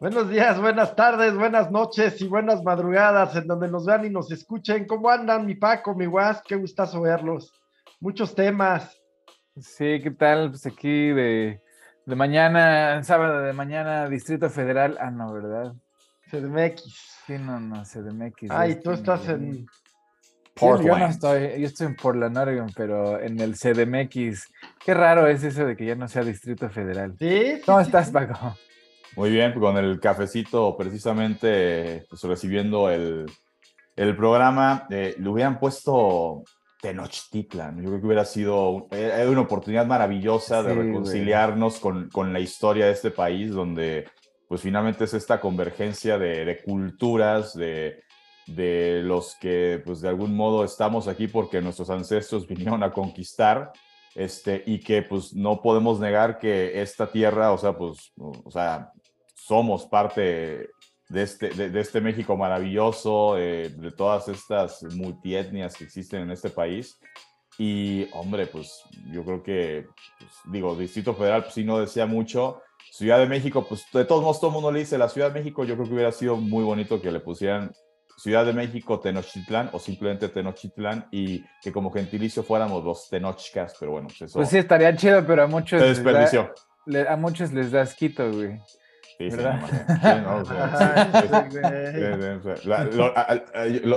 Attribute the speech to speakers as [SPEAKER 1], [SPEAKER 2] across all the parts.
[SPEAKER 1] Buenos días, buenas tardes, buenas noches y buenas madrugadas en donde nos vean y nos escuchen. ¿Cómo andan mi Paco, mi Guas? Qué gustazo verlos. Muchos temas.
[SPEAKER 2] Sí, ¿qué tal? Pues aquí de, de mañana, sábado de mañana, Distrito Federal. Ah, no, ¿verdad?
[SPEAKER 1] CDMX.
[SPEAKER 2] Sí, no, no, CDMX.
[SPEAKER 1] Ay, tú estás en...
[SPEAKER 2] Yo, yo no estoy, yo estoy en Portland, Oregon, pero en el CDMX. Qué raro es eso de que ya no sea Distrito Federal.
[SPEAKER 1] ¿Sí?
[SPEAKER 2] ¿Cómo estás, Paco?
[SPEAKER 3] Muy bien, con el cafecito precisamente pues, recibiendo el, el programa, eh, le hubieran puesto Tenochtitlan. Yo creo que hubiera sido eh, una oportunidad maravillosa de
[SPEAKER 2] Sí,
[SPEAKER 3] reconciliarnos con, con la historia de este país, donde pues finalmente es esta convergencia de, culturas, de, de los que pues de algún modo estamos aquí porque nuestros ancestros vinieron a conquistar. Este, y que pues no podemos negar que esta tierra, o sea, pues, o sea, somos parte de este, de, este México maravilloso, eh, de todas estas multietnias que existen en este país. Y, hombre, pues yo creo que, pues, digo, Distrito Federal, pues sí, no decía mucho. Ciudad de México, pues de todos modos todo el mundo le dice la Ciudad de México, yo creo que hubiera sido muy bonito que le pusieran Ciudad de México, Tenochtitlán o simplemente Tenochtitlán y que como gentilicio fuéramos los Tenochcas, pero bueno, pues eso
[SPEAKER 2] Pues sí, estaría chido, pero a muchos,
[SPEAKER 3] se
[SPEAKER 2] les da,
[SPEAKER 3] desperdició.
[SPEAKER 2] le- a muchos les da asquito, güey.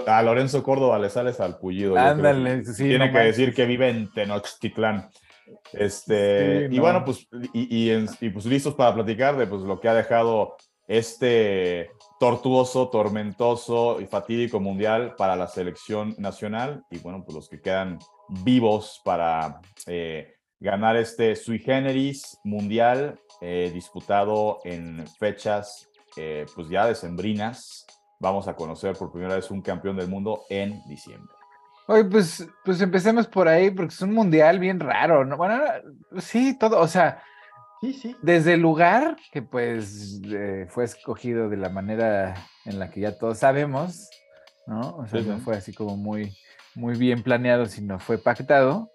[SPEAKER 3] A, Lorenzo Córdoba le sales al pullido.
[SPEAKER 2] Ándale, sí,
[SPEAKER 3] Tiene
[SPEAKER 2] no
[SPEAKER 3] que decir que vive en Tenochtitlán. Este,
[SPEAKER 2] Sí,
[SPEAKER 3] y
[SPEAKER 2] no.
[SPEAKER 3] bueno, pues, y, y en- y, pues listos para platicar de pues, lo que ha dejado este tortuoso, tormentoso y fatídico mundial para la selección nacional. Y bueno, pues los que quedan vivos para eh, ganar este sui generis mundial eh, disputado en fechas eh, pues ya decembrinas. Vamos a conocer por primera vez un campeón del mundo en diciembre.
[SPEAKER 2] Oye, pues, pues empecemos por ahí, porque es un mundial bien raro, ¿no? Bueno, sí, todo, o sea,
[SPEAKER 1] Sí, sí.
[SPEAKER 2] desde el lugar, que pues eh, fue escogido de la manera en la que ya todos sabemos, ¿no? O sea,
[SPEAKER 3] Sí,
[SPEAKER 2] no fue así como muy, muy bien planeado, sino fue pactado.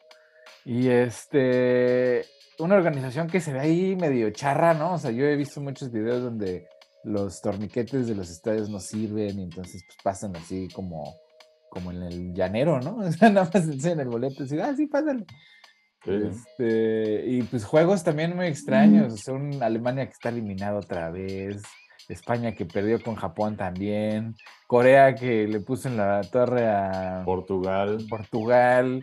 [SPEAKER 2] Y este, una organización que se ve ahí medio charra, ¿no? O sea, yo he visto muchos videos donde los torniquetes de los estadios no sirven y entonces pues pasan así como, como en el llanero, ¿no? O sea, nada más enseñan el boleto y dicen, ah, sí, pásale. Este, y pues juegos también muy extraños. O sea, un Alemania que está eliminado otra vez. España que perdió con Japón también. Corea que le puso en la torre a
[SPEAKER 3] Portugal.
[SPEAKER 2] Portugal.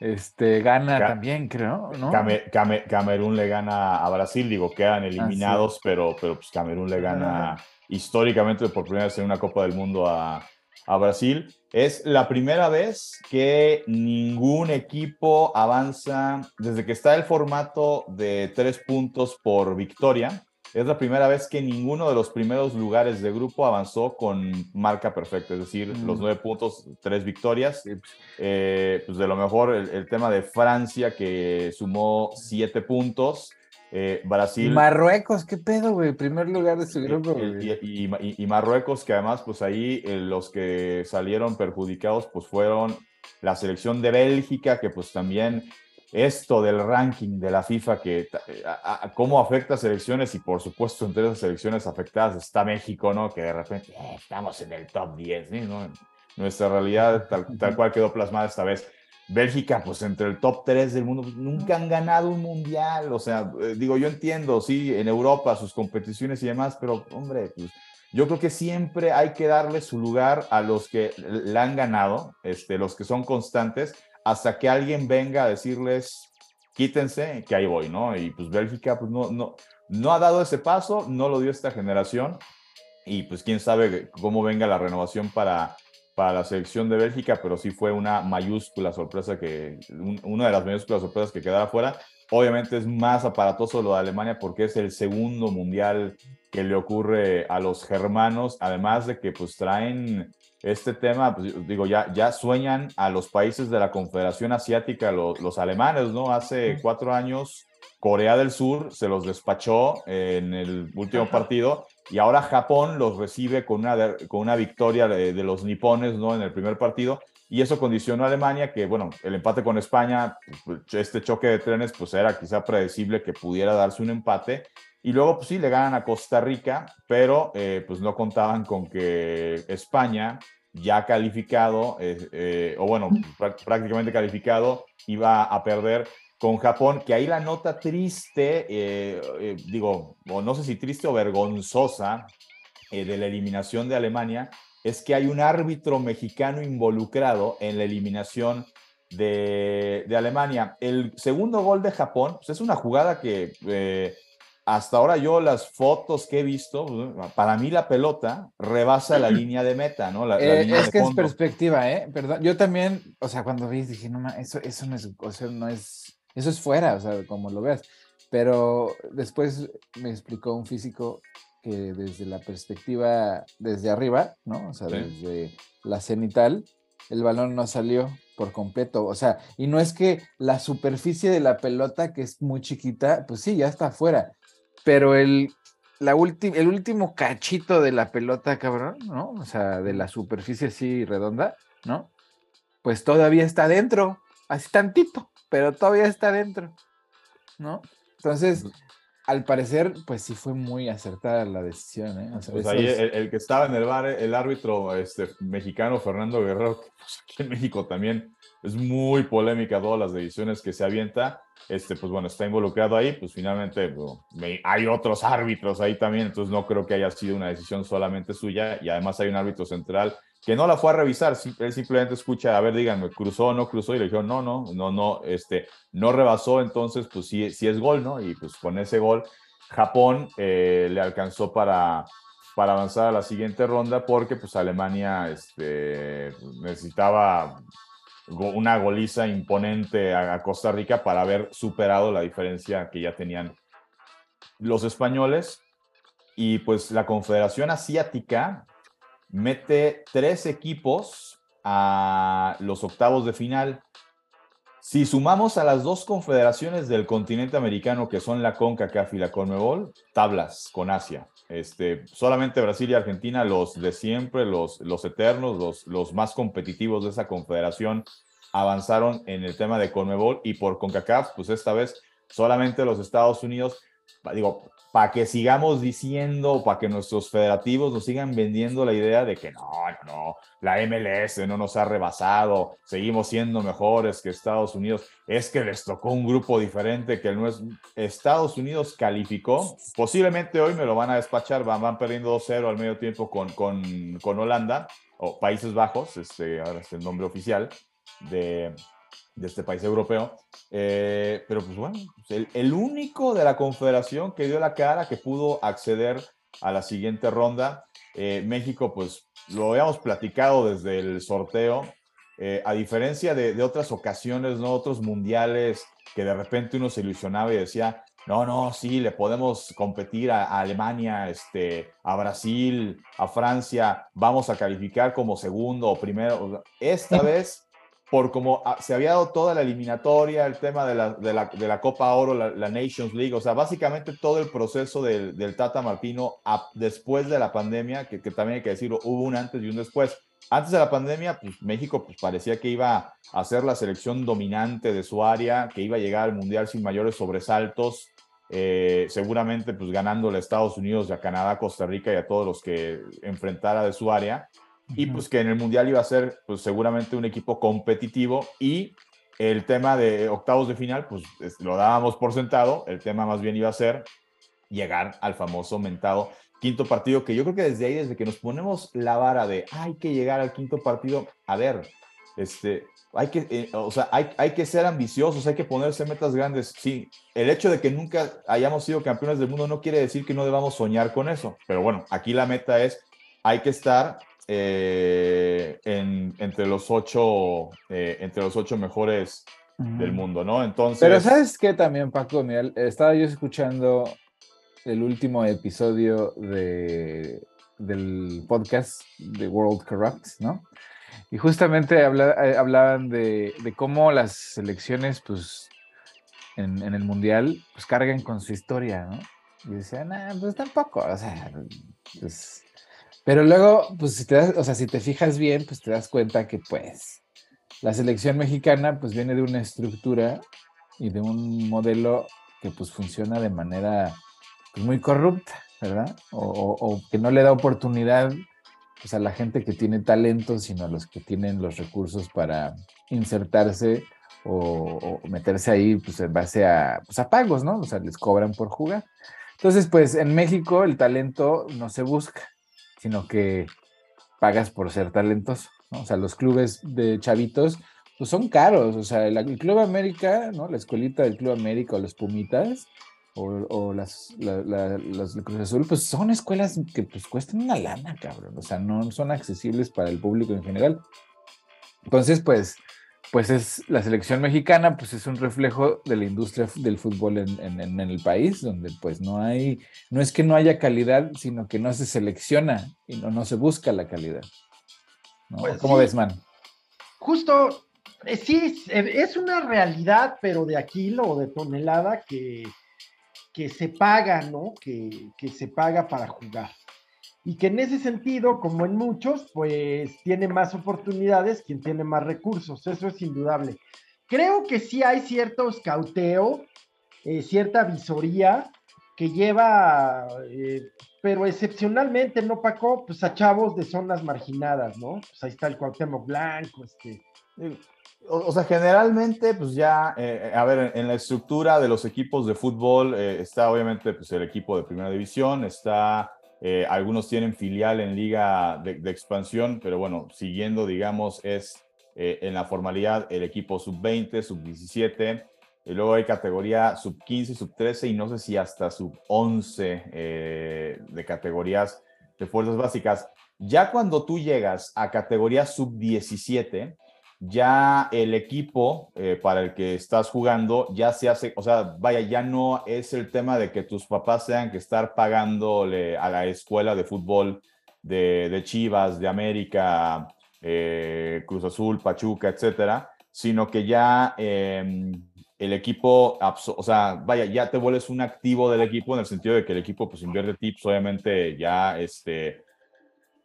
[SPEAKER 2] Este, gana
[SPEAKER 3] Ca-
[SPEAKER 2] también, creo, ¿no?
[SPEAKER 3] Came- Came- Camerún le gana a Brasil, digo, quedan eliminados, pero, pero pues Camerún le gana históricamente por primera vez en una Copa del Mundo a, a Brasil. Es la primera vez que ningún equipo avanza desde que está el formato de tres puntos por victoria. Es la primera vez que ninguno de los primeros lugares de grupo avanzó con marca perfecta, es decir,
[SPEAKER 2] Mm.
[SPEAKER 3] los nueve puntos, tres victorias.
[SPEAKER 2] Pues,
[SPEAKER 3] Eh, pues de lo mejor el, el tema de Francia que sumó siete puntos, eh,
[SPEAKER 2] Y
[SPEAKER 3] Brasil
[SPEAKER 2] Marruecos, ¿qué pedo, güey? Primer lugar de su grupo,
[SPEAKER 3] y-
[SPEAKER 2] güey.
[SPEAKER 3] y- y- y Marruecos que además pues ahí eh, los que salieron perjudicados pues fueron la selección de Bélgica que pues también esto del ranking de la FIFA que eh, a- a- cómo afecta a selecciones y por supuesto entre esas selecciones afectadas está México, ¿no? Que de repente eh, estamos en el top 10, ¿sí? ¿no? Nuestra realidad tal, tal cual quedó plasmada esta vez. Bélgica, pues entre el top 3 del mundo, pues, nunca han ganado un mundial. O sea, eh, digo, yo entiendo, sí, en Europa sus competiciones y demás, pero hombre, pues yo creo que siempre hay que darle su lugar a los que la han ganado, este, los que son constantes, hasta que alguien venga a decirles, quítense, que ahí voy, ¿no? Y pues Bélgica, pues no, no, no ha dado ese paso, no lo dio esta generación, y pues quién sabe cómo venga la renovación para, para la selección de Bélgica, pero sí fue una mayúscula sorpresa que, un- una de las mayúsculas sorpresas que quedara fuera. Obviamente es más aparatoso lo de Alemania porque es el segundo mundial que le ocurre a los germanos, además de que pues traen este tema, pues, digo, ya, ya sueñan a los países de la Confederación Asiática, los, los alemanes, ¿no? Hace cuatro años Corea del Sur se los despachó en el último partido y ahora Japón los recibe con una, con una victoria de, los nipones ¿no? en el primer partido y eso condicionó a Alemania que, bueno, el empate con España, pues, este choque de trenes, pues era quizá predecible que pudiera darse un empate. Y luego, pues sí, le ganan a Costa Rica, pero eh, pues no contaban con que España, ya calificado, eh, eh, o bueno, prácticamente calificado, iba a perder con Japón, que ahí la nota triste, digo, o no sé si triste o vergonzosa, de la eliminación de Alemania, es que hay un árbitro mexicano involucrado en la eliminación de, Alemania. El segundo gol de Japón pues, es una jugada que eh, hasta ahora yo las fotos que he visto, pues, para mí la pelota rebasa la línea de meta, ¿no?
[SPEAKER 2] Eh, es que es perspectiva, ¿eh? Perdón, yo también, o sea, cuando vi dije, no, eso, eso no es, o sea, no es, eso es fuera, o sea, como lo veas. Pero después me explicó un físico que desde la perspectiva, desde arriba, ¿no? O sea, desde la cenital, el balón no salió por completo. O sea, y no es que la superficie de la pelota, que es muy chiquita, pues sí, ya está afuera. Pero el, la el último cachito de la pelota, cabrón, ¿no? O sea, de la superficie así redonda, ¿no? Pues todavía está dentro, así tantito, pero todavía está dentro, ¿no? Entonces, al parecer, pues sí fue muy acertada la decisión. ¿eh?
[SPEAKER 3] pues ahí el, que estaba en el bar, el árbitro este, mexicano Fernando Guerrero, pues aquí en México también es muy polémica todas las decisiones que se avienta. Este, pues bueno, está involucrado ahí, pues finalmente hay otros árbitros ahí también, entonces no creo que haya sido una decisión solamente suya y además hay un árbitro central que no la fue a revisar, él simplemente escucha, a ver, díganme, cruzó no cruzó, y le dijeron, no, no, no, no, este, no rebasó, entonces, pues sí, sí es gol, ¿no? Y pues con ese gol, Japón eh, le alcanzó para, para avanzar a la siguiente ronda, porque pues Alemania este, necesitaba una goliza imponente a Costa Rica para haber superado la diferencia que ya tenían los españoles. Y pues la Confederación Asiática mete tres equipos a los octavos de final. Si sumamos a las dos confederaciones del continente americano, que son la CONCACAF y la CONMEBOL, tablas con Asia. Este, solamente Brasil y Argentina, los de siempre, los, los eternos, los, los más competitivos de esa confederación, avanzaron en el tema de CONMEBOL y por CONCACAF, pues esta vez solamente los Estados Unidos, digo, para que sigamos diciendo, para que nuestros federativos nos sigan vendiendo la idea de que no, no, no, la MLS no nos ha rebasado, seguimos siendo mejores que Estados Unidos, es que les tocó un grupo diferente que el nuestro. Estados Unidos calificó, posiblemente hoy me lo van a despachar, van, van perdiendo 2-0 al medio tiempo con, con, con Holanda, o Países Bajos, este, ahora es el nombre oficial de, de este país europeo. Eh, pero pues bueno, el, único de la confederación que dio la cara, que pudo acceder a la siguiente ronda. Eh, México, pues lo habíamos platicado desde el sorteo. Eh, a diferencia de, otras ocasiones, ¿no? Otros mundiales que de repente uno se ilusionaba y decía, no, no, sí, le podemos competir a, a, Alemania, este, a Brasil, a Francia, vamos a calificar como segundo o primero. Esta vez por como ah, se había dado toda la eliminatoria, el tema de la, de la, de la Copa Oro, la, Nations League, o sea, básicamente todo el proceso del, del Tata Martino después de la pandemia, que, que, también hay que decirlo, hubo un antes y un después. Antes de la pandemia, pues México pues, parecía que iba a ser la selección dominante de su área, que iba a llegar al Mundial sin mayores sobresaltos, eh, seguramente pues ganándole a Estados Unidos, a Canadá, a Costa Rica y a todos los que enfrentara de su área y pues que en el Mundial iba a ser pues seguramente un equipo competitivo y el tema de octavos de final pues lo dábamos por sentado, el tema más bien iba a ser llegar al famoso mentado quinto partido, que yo creo que desde ahí, desde que nos ponemos la vara de hay que llegar al quinto partido, a ver, este, hay que, eh, o sea, hay, hay, que ser ambiciosos, hay que ponerse metas grandes. Sí, el hecho de que nunca hayamos sido campeones del mundo no quiere decir que no debamos soñar con eso, pero bueno, aquí la meta es, hay que estar eh, entre, los ocho, eh, entre los ocho mejores del mundo, ¿no? Entonces...
[SPEAKER 2] Pero sabes qué también, Paco, estaba yo escuchando el último episodio de, del podcast de World Corrupt, ¿no? Y justamente eh, hablaban de, cómo las selecciones, pues, en, en, el Mundial, pues cargan con su historia, ¿no? Y decían, ah, pues tampoco, o sea, pues... Pero luego, pues si te das, o sea, si te fijas bien, pues te das cuenta que pues la selección mexicana pues viene de una estructura y de un modelo que pues funciona de manera pues, muy corrupta, ¿verdad? O, que no le da oportunidad pues, a la gente que tiene talento, sino a los que tienen los recursos para insertarse o, meterse ahí pues en base a, pues, a pagos, ¿no? O sea, les cobran por jugar. Entonces, pues en México el talento no se busca, sino que pagas por ser talentoso, ¿no? O sea, los clubes de chavitos pues son caros, o sea, el, Club América, ¿no? La escuelita del Club América o los Pumitas o, las, los Cruz Azul, pues son escuelas que pues cuestan una lana, cabrón, o sea, no son accesibles para el público en general. Entonces, pues, pues es la selección mexicana, pues es un reflejo de la industria del fútbol en, el país, donde pues no hay, no es que no haya calidad, sino que no se selecciona y no, no se busca la calidad. Pues ¿Cómo ves, man?
[SPEAKER 1] Justo, eh, sí, es una realidad, pero de kilo o de tonelada que, que se paga, ¿no? Que, que se paga para jugar y que en ese sentido, como en muchos, pues tiene más oportunidades quien tiene más recursos, eso es indudable. Creo que sí hay cierto escauteo, eh, cierta visoría que lleva, eh, pero excepcionalmente, ¿no, Paco? Pues a chavos de zonas marginadas, ¿no? Pues ahí está el Cuauhtémoc Blanco, este...
[SPEAKER 3] O, sea, generalmente, pues ya, eh, a ver, en, la estructura de los equipos de fútbol está obviamente pues, el equipo de primera división, está eh, algunos tienen filial en liga de, expansión, pero bueno, siguiendo, digamos, es eh, en la formalidad el equipo sub-20, sub-17, y luego hay categoría sub-15, sub-13 y no sé si hasta sub-11 eh, de categorías de fuerzas básicas. Ya cuando tú llegas a categoría sub-17, ya el equipo eh, para el que estás jugando ya se hace, o sea, vaya, ya no es el tema de que tus papás tengan que estar pagándole a la escuela de fútbol de, Chivas, de América, eh, Cruz Azul, Pachuca, etcétera, sino que ya em, el equipo, o sea, vaya, ya te vuelves un activo del equipo en el sentido de que el equipo pues invierte tips, obviamente ya este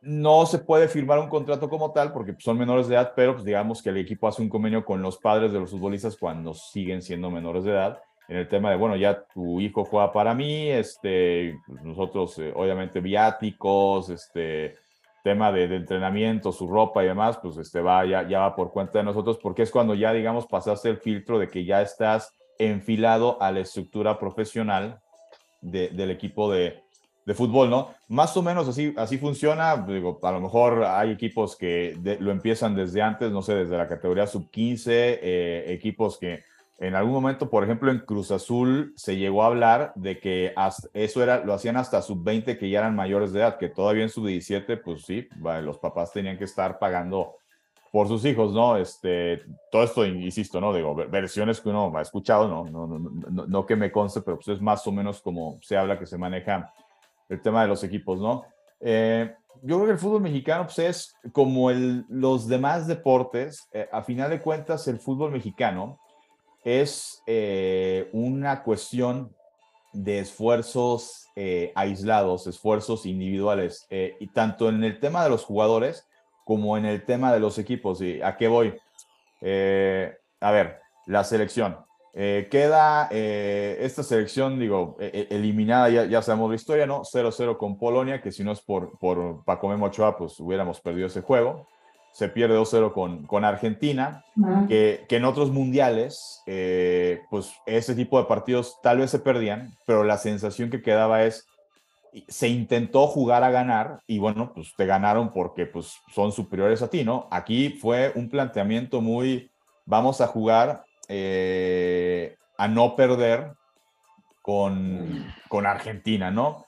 [SPEAKER 3] no se puede firmar un contrato como tal porque son menores de edad, pero pues digamos que el equipo hace un convenio con los padres de los futbolistas cuando siguen siendo menores de edad en el tema de, bueno, ya tu hijo juega para mí, este, pues, nosotros eh, obviamente viáticos, este, tema de, entrenamiento, su ropa y demás, pues este va, ya, ya va por cuenta de nosotros porque es cuando ya, digamos, pasaste el filtro de que ya estás enfilado a la estructura profesional del equipo de, de fútbol, ¿no? Más o menos así, así funciona. Digo, a lo mejor hay equipos que lo empiezan desde antes, no sé, desde la categoría sub-15, eh, equipos que en algún momento, por ejemplo, en Cruz Azul se llegó a hablar de que eso era, lo hacían hasta sub-20 que ya eran mayores de edad, que todavía en sub-17, pues sí, los papás tenían que estar pagando por sus hijos, ¿no? Este, todo esto, insisto, ¿no? Digo, versiones que uno ha escuchado, ¿no? No, no, no, que me conste, pero pues es más o menos como se habla que se maneja el tema de los equipos, ¿no? Eh, yo creo que el fútbol mexicano pues, es como los demás deportes, eh, a final de cuentas el fútbol mexicano es eh, una cuestión de esfuerzos aislados, esfuerzos individuales, y tanto en el tema de los jugadores como en el tema de los equipos. ¿Y a qué voy? a ver, la selección. Eh, queda eh, esta selección, digo, e, e, eliminada, ya, ya, sabemos la historia, ¿no? 0-0 con Polonia, que si no es por, por Paco Memo Ochoa, pues hubiéramos perdido ese juego. Se pierde 2-0 con, con Argentina, que, que, en otros mundiales, eh, pues ese tipo de partidos tal vez se perdían, pero la sensación que quedaba es, se intentó jugar a ganar y bueno, pues te ganaron porque pues son superiores a ti, ¿no? Aquí fue un planteamiento muy, vamos a jugar eh, a no perder con, con Argentina, ¿no?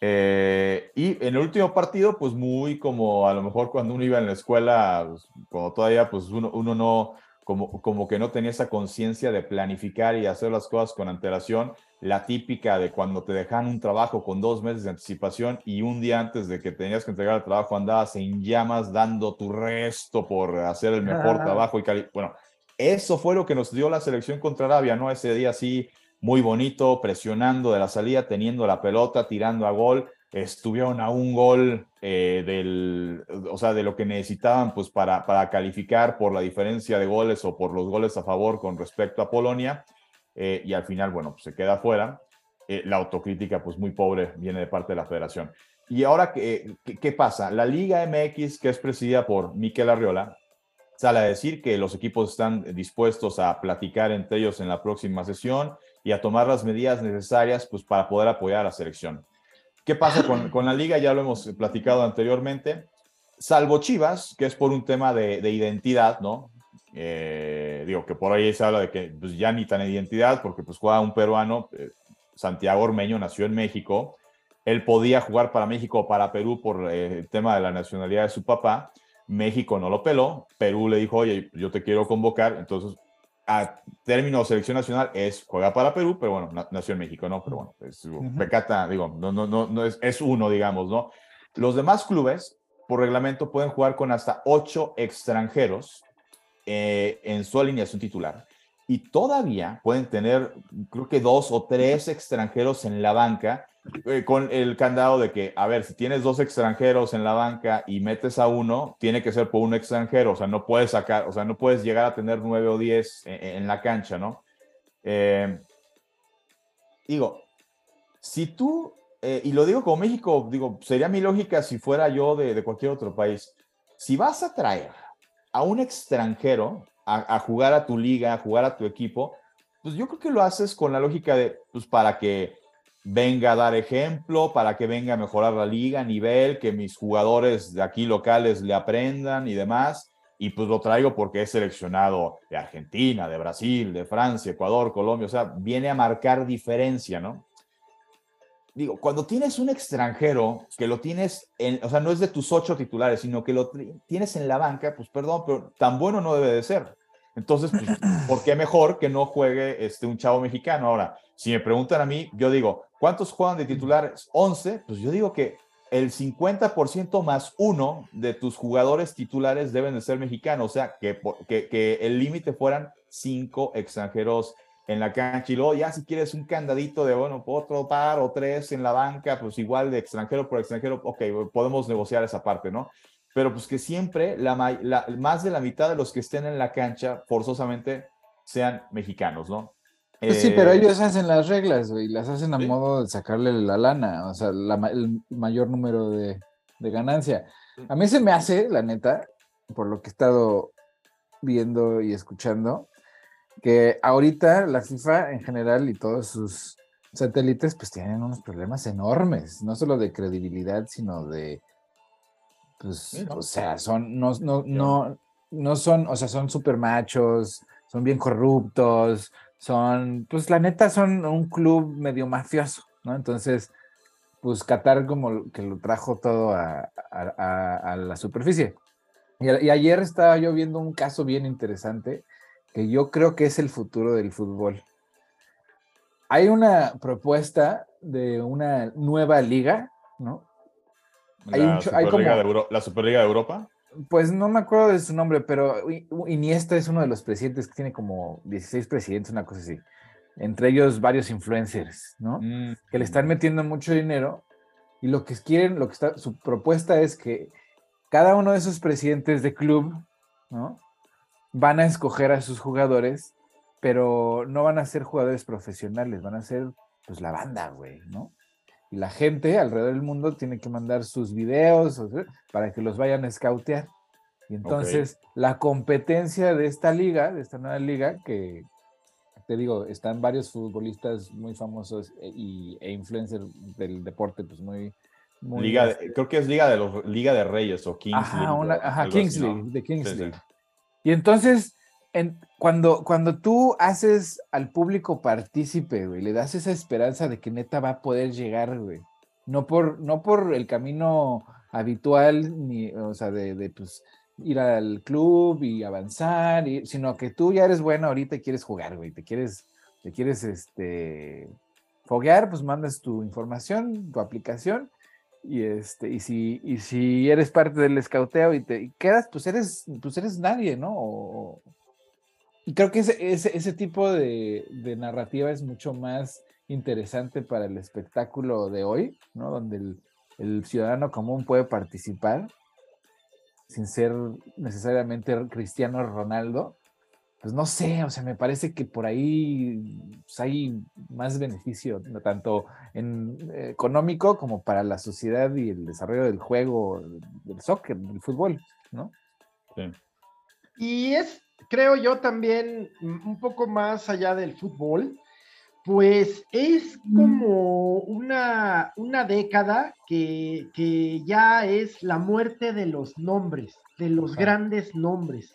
[SPEAKER 3] Eh, y en el último partido, pues muy como a lo mejor cuando uno iba en la escuela, pues, cuando todavía pues uno, uno no, como, como que no tenía esa conciencia de planificar y hacer las cosas con antelación, la típica de cuando te dejan un trabajo con dos meses de anticipación y un día antes de que tenías que entregar el trabajo andabas en llamas dando tu resto por hacer el mejor trabajo y bueno, eso fue lo que nos dio la selección contra Arabia, ¿no? Ese día sí, muy bonito, presionando de la salida, teniendo la pelota, tirando a gol. Estuvieron a un gol eh, del, o sea, de lo que necesitaban pues para, para calificar por la diferencia de goles o por los goles a favor con respecto a Polonia. Eh, y al final, bueno, pues se queda fuera. Eh, la autocrítica, pues muy pobre, viene de parte de la federación. Y ahora, ¿qué, qué, pasa? La Liga MX, que es presidida por Miquel Arriola, sale a decir que los equipos están dispuestos a platicar entre ellos en la próxima sesión y a tomar las medidas necesarias pues, para poder apoyar a la selección. ¿Qué pasa con, con la liga? Ya lo hemos platicado anteriormente. Salvo Chivas, que es por un tema de, de identidad, ¿no? Eh, digo que por ahí se habla de que pues, ya ni tan identidad, porque pues juega un peruano, eh, Santiago Ormeño nació en México, él podía jugar para México o para Perú por eh, el tema de la nacionalidad de su papá, México no lo peló, Perú le dijo, oye, yo te quiero convocar, entonces a término de selección nacional es juega para Perú, pero bueno, nació en México, ¿no? Pero bueno, es pecata, digo, no, no, no, no es, es uno, digamos, ¿no? Los demás clubes, por reglamento, pueden jugar con hasta ocho extranjeros eh, en su alineación titular. Y todavía pueden tener, creo que dos o tres extranjeros en la banca eh, con el candado de que, a ver, si tienes dos extranjeros en la banca y metes a uno, tiene que ser por un extranjero, o sea, no puedes sacar, o sea, no puedes llegar a tener nueve o diez en, la cancha, ¿no? Eh, digo, si tú, eh, y lo digo como México, digo, sería mi lógica si fuera yo de, cualquier otro país, si vas a traer a un extranjero a, a jugar a tu liga, a jugar a tu equipo, pues yo creo que lo haces con la lógica de, pues para que venga a dar ejemplo, para que venga a mejorar la liga a nivel, que mis jugadores de aquí locales le aprendan y demás. Y pues lo traigo porque es seleccionado de Argentina, de Brasil, de Francia, Ecuador, Colombia, o sea, viene a marcar diferencia, ¿no? Digo, cuando tienes un extranjero que lo tienes, en, o sea, no es de tus ocho titulares, sino que lo tienes en la banca, pues perdón, pero tan bueno no debe de ser. Entonces, pues, ¿por qué mejor que no juegue este, un chavo mexicano? Ahora, si me preguntan a mí, yo digo, ¿cuántos juegan de titulares? 11. Pues yo digo que el 50% más uno de tus jugadores titulares deben de ser mexicanos. O sea, que, que, que el límite fueran cinco extranjeros en la cancha. Y luego ya si quieres un candadito de, bueno, otro par o tres en la banca, pues igual de extranjero por extranjero, ok, podemos negociar esa parte, ¿no? Pero pues que siempre la, más de la mitad de los que estén en la cancha forzosamente sean mexicanos, ¿no?
[SPEAKER 2] Pues sí, pero eh, ellos hacen las reglas, güey, las hacen a modo de sacarle la lana, o sea, el mayor número de, ganancia. A mí se me hace, la neta, por lo que he estado viendo y escuchando, que ahorita la FIFA en general y todos sus satélites pues tienen unos problemas enormes, no solo de credibilidad, sino de, pues, o sea, son, no, no, no, no son, o sea, son super machos, son bien corruptos, son, pues la neta son un club medio mafioso, ¿no? Entonces, pues Qatar como que lo trajo todo a, la superficie. Y, ayer estaba yo viendo un caso bien interesante que yo creo que es el futuro del fútbol. Hay una propuesta de una nueva liga, ¿no?
[SPEAKER 3] La, la Superliga de Europa
[SPEAKER 2] pues no me acuerdo de su nombre, pero Iniesta es uno de los presidentes que tiene como 16 presidentes, una cosa así. Entre ellos varios influencers, ¿no? Mm, que le están metiendo mucho dinero y lo que quieren, lo que está, su propuesta es que cada uno de esos presidentes de club, ¿no? Van a escoger a sus jugadores, pero no van a ser jugadores profesionales, van a ser pues la banda, güey, ¿no? Y la gente alrededor del mundo tiene que mandar sus videos para que los vayan a escautear. Y entonces la competencia de esta liga, de esta nueva liga, que te digo, están varios futbolistas muy famosos e, y, e influencers del deporte, pues muy...
[SPEAKER 3] liga este creo que es Liga de los Liga de Reyes o Kings
[SPEAKER 2] Ajá, ajá Kings de Kings Y entonces cuando, cuando tú haces al público partícipe, güey, le das esa esperanza de que neta va a poder llegar, güey. No por, no por el camino habitual, ni, o sea, de, pues, ir al club y avanzar, sino que tú ya eres bueno ahorita y quieres jugar, güey, te quieres, te quieres, este, foguear, pues mandas tu información, tu aplicación, y este, y si, y si eres parte del escauteo y te quedas, pues eres, pues eres nadie, ¿no? Creo que ese, ese, ese tipo de, de, narrativa es mucho más interesante para el espectáculo de hoy, ¿no? Donde el, el ciudadano común puede participar sin ser necesariamente Cristiano Ronaldo, pues no sé, o sea, me parece que por ahí pues, hay más beneficio, tanto en eh, económico como para la sociedad y el desarrollo del juego, del soccer, del fútbol, ¿no?
[SPEAKER 1] Sí. Y es, creo yo, también un poco más allá del fútbol, pues es como una, una década que, que, ya es la muerte de los nombres, de los grandes nombres.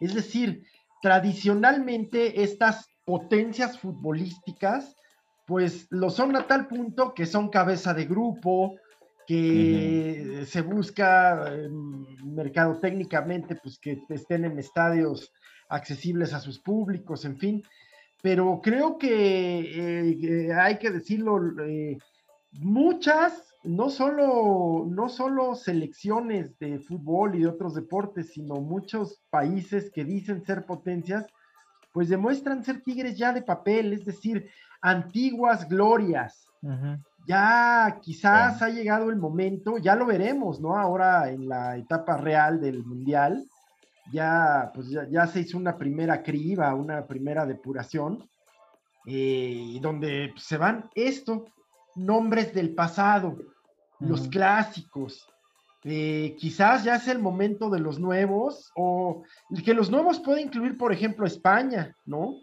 [SPEAKER 1] Es decir, tradicionalmente estas potencias futbolísticas, pues lo son a tal punto que son cabeza de grupo, que se busca eh, mercado técnicamente, pues que estén en estadios accesibles a sus públicos, en fin. Pero creo que eh, hay que decirlo, eh, muchas no solo, no solo selecciones de fútbol y de otros deportes, sino muchos países que dicen ser potencias, pues demuestran ser tigres ya de papel, es decir, antiguas glorias. Ya quizás ha llegado el momento, ya lo veremos, ¿no? Ahora en la etapa real del Mundial, ya, pues ya, se hizo una primera criba, una primera depuración, eh, donde se van estos nombres del pasado, los clásicos. Eh, quizás ya es el momento de los nuevos, o que los nuevos puede incluir, por ejemplo, España, ¿no?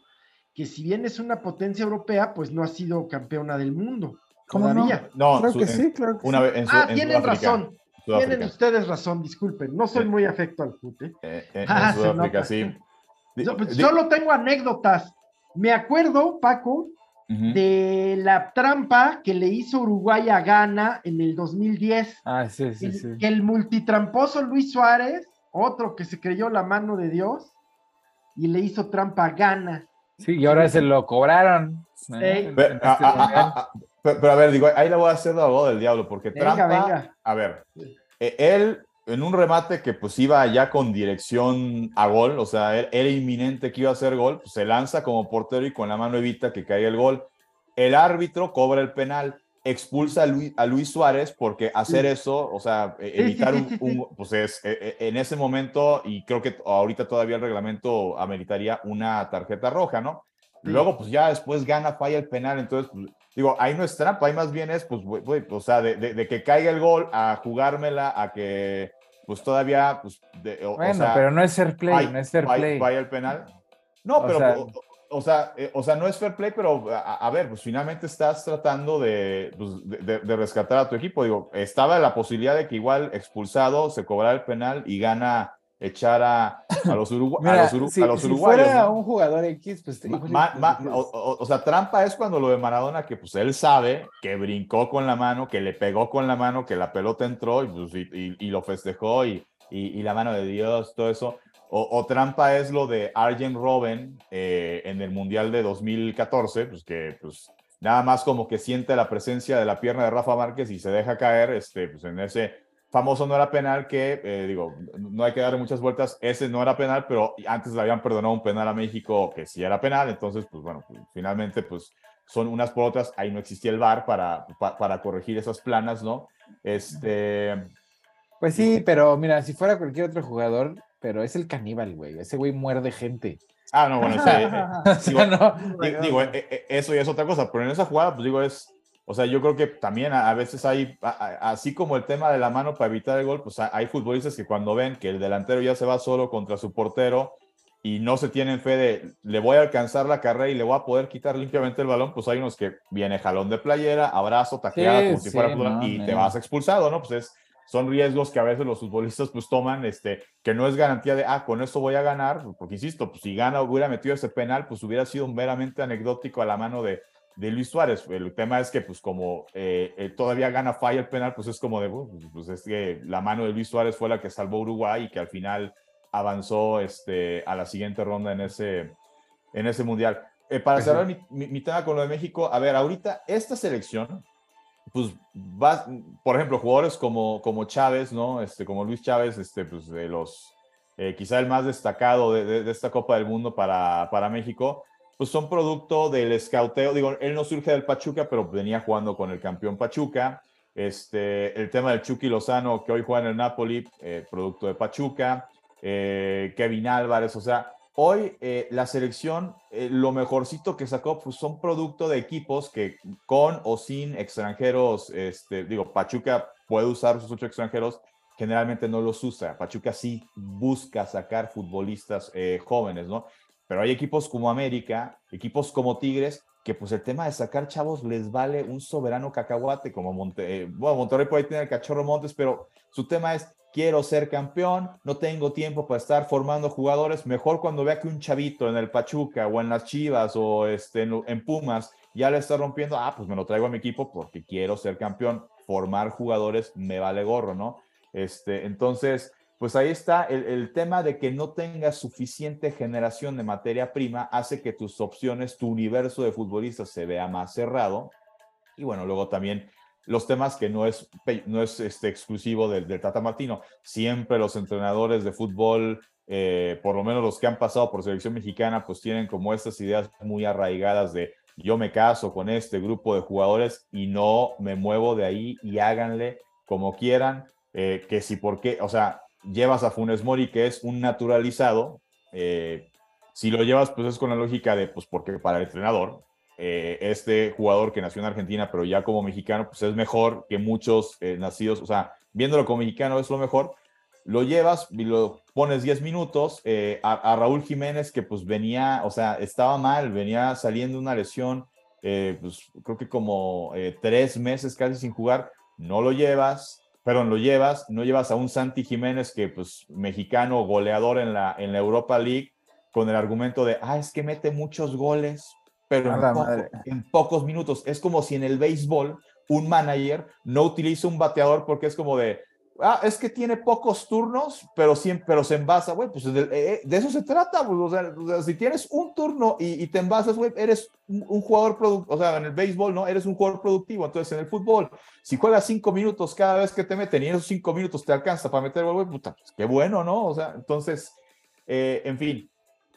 [SPEAKER 1] Que si bien es una potencia europea, pues no ha sido campeona del mundo.
[SPEAKER 2] ¿Cómo
[SPEAKER 1] todavía.
[SPEAKER 2] No, creo que sí, claro que
[SPEAKER 1] una Vez en ah, tienen razón. Tienen ustedes razón, disculpen. No soy muy afecto al fútbol.
[SPEAKER 3] ¿eh? Eh, ah, Sudáfrica, sí.
[SPEAKER 1] Pues, solo tengo anécdotas. Me acuerdo, Paco, de la trampa que le hizo Uruguay a Ghana en el 2010.
[SPEAKER 2] Ah, sí, sí, sí.
[SPEAKER 1] Que el multitramposo Luis Suárez, otro que se creyó la mano de Dios, y le hizo trampa a Ghana.
[SPEAKER 2] Sí, y ahora se lo cobraron.
[SPEAKER 3] Pero, a, ver, digo, ahí le voy a hacer la voz del diablo, porque trampa. A ver, e, él en un remate que pues iba ya con dirección a gol, o sea, era inminente que iba a hacer gol, pues se lanza como portero y con la mano evita que caiga el gol. El árbitro cobra el penal, expulsa a Luis, Suárez porque hacer eso, o sea, e, evitar un, pues es, e, en ese momento, y creo que ahorita todavía el reglamento ameritaría una tarjeta roja, ¿no? Luego, pues ya después gana, falla el penal, entonces, pues, digo, ahí no es trampa, ahí más bien es, pues, o sea, de, que caiga el gol a jugármela, a que, pues todavía, pues,
[SPEAKER 2] bueno, pero no es fair play, no es fair play.
[SPEAKER 3] Vaya el penal. No, pero, o, sea, eh, o, sea, no es fair play, pero a, ver, pues finalmente estás tratando pues, de, de, rescatar a tu equipo. Digo, estaba la posibilidad de que igual expulsado se cobrara el penal y gana echar a, los, uruguayos. Si
[SPEAKER 2] fuera un jugador X, pues...
[SPEAKER 3] o, sea, trampa es cuando lo de Maradona, que pues él sabe que brincó con la mano, que le pegó con la mano, que la pelota entró y, pues, y, lo festejó y, y, la mano de Dios, todo eso. O, trampa es lo de Arjen Robben eh, en el Mundial de 2014, pues que pues nada más como que siente la presencia de la pierna de Rafa Márquez y se deja caer este, pues, en ese famoso no era penal que, eh, digo, no hay que darle muchas vueltas, ese no era penal, pero antes le habían perdonado un penal a México que sí era penal, entonces, pues bueno, pues, finalmente, pues son unas por otras, ahí no existía el VAR para, para, corregir esas planas, ¿no? Este...
[SPEAKER 2] Pues sí, pero mira, si fuera cualquier otro jugador, pero es el caníbal, güey, ese güey muerde gente.
[SPEAKER 3] Ah, no, bueno, digo, eso ya es otra cosa, pero en esa jugada, pues digo, es o sea, yo creo que también a, veces hay, así como el tema de la mano para evitar el gol, pues hay futbolistas que cuando ven que el delantero ya se va solo contra su portero y no se tienen fe de le voy a alcanzar la carrera y le voy a poder quitar limpiamente el balón, pues hay unos que viene jalón de playera, abrazo, taqueada, como si fuera y te vas expulsado, ¿no? Pues es, son riesgos que a veces los futbolistas pues toman, este, que no es garantía de, ah, con esto voy a ganar, porque insisto, pues si gana hubiera metido ese penal, pues hubiera sido meramente anecdótico a la mano de, de Luis Suárez. El tema es que, pues, como eh, eh, todavía gana falla el penal, pues es como de, pues es que la mano de Luis Suárez fue la que salvó Uruguay y que al final avanzó este, a la siguiente ronda en ese, en ese mundial. Eh, para cerrar mi, tema con lo de México, a ver, ahorita esta selección, pues va, por ejemplo, jugadores como, como Chávez, ¿no? Este, como Luis Chávez, este, pues de los eh, quizá el más destacado de, esta Copa del Mundo para, para México, pues son producto del escauteo. Digo, él no surge del Pachuca, pero venía jugando con el campeón Pachuca. Este, el tema del Chucky Lozano, que hoy juega en el Napoli, eh, producto de Pachuca. Eh, Kevin Álvarez, o sea, hoy eh, la selección, lo mejorcito que sacó, pues son producto de equipos que con o sin extranjeros, este, digo, Pachuca puede usar sus ocho extranjeros, generalmente no los usa. Pachuca sí busca sacar futbolistas jóvenes, ¿no? Pero hay equipos como América, equipos como Tigres, que pues el tema de sacar chavos les vale un soberano cacahuate como Monte, eh, bueno, Monterrey puede tener el cachorro Montes, pero su tema es quiero ser campeón, no tengo tiempo para estar formando jugadores, mejor cuando vea que un chavito en el Pachuca o en las Chivas o este, en, en Pumas ya le está rompiendo, ah, pues me lo traigo a mi equipo porque quiero ser campeón, formar jugadores me vale gorro, ¿no? Este, entonces, pues ahí está el, tema de que no tengas suficiente generación de materia prima, hace que tus opciones, tu universo de futbolistas se vea más cerrado. Y bueno, luego también los temas que no es, no es este, exclusivo del, Tata Martino. Siempre los entrenadores de fútbol, eh, por lo menos los que han pasado por selección mexicana, pues tienen como estas ideas muy arraigadas de yo me caso con este grupo de jugadores y no me muevo de ahí y háganle como quieran. Eh, que si por qué, o sea, llevas a Funes Mori, que es un naturalizado, eh, si lo llevas, pues es con la lógica de, pues porque para el entrenador, eh, este jugador que nació en Argentina, pero ya como mexicano, pues es mejor que muchos eh, nacidos, o sea, viéndolo como mexicano es lo mejor, lo llevas y lo pones 10 minutos a, Raúl Jiménez, que pues venía, o sea, estaba mal, venía saliendo una lesión, pues creo que como tres meses casi sin jugar, no lo llevas, perdón, lo llevas, no llevas a un Santi Jiménez que, pues, mexicano goleador en la, en la Europa League, con el argumento de, ah, es que mete muchos goles, pero en, pocos minutos. Es como si en el béisbol un manager no utiliza un bateador porque es como de, ah, es que tiene pocos turnos, pero siempre, pero se envasa, güey, pues de, eh, de, eso se trata, pues, o, sea, si tienes un turno y, te envasas, güey, eres un, jugador productivo, o sea, en el béisbol, ¿no? Eres un jugador productivo, entonces en el fútbol, si juegas cinco minutos cada vez que te meten y esos cinco minutos te alcanza para meter güey, puta, pues qué bueno, ¿no? O sea, entonces, eh, en fin,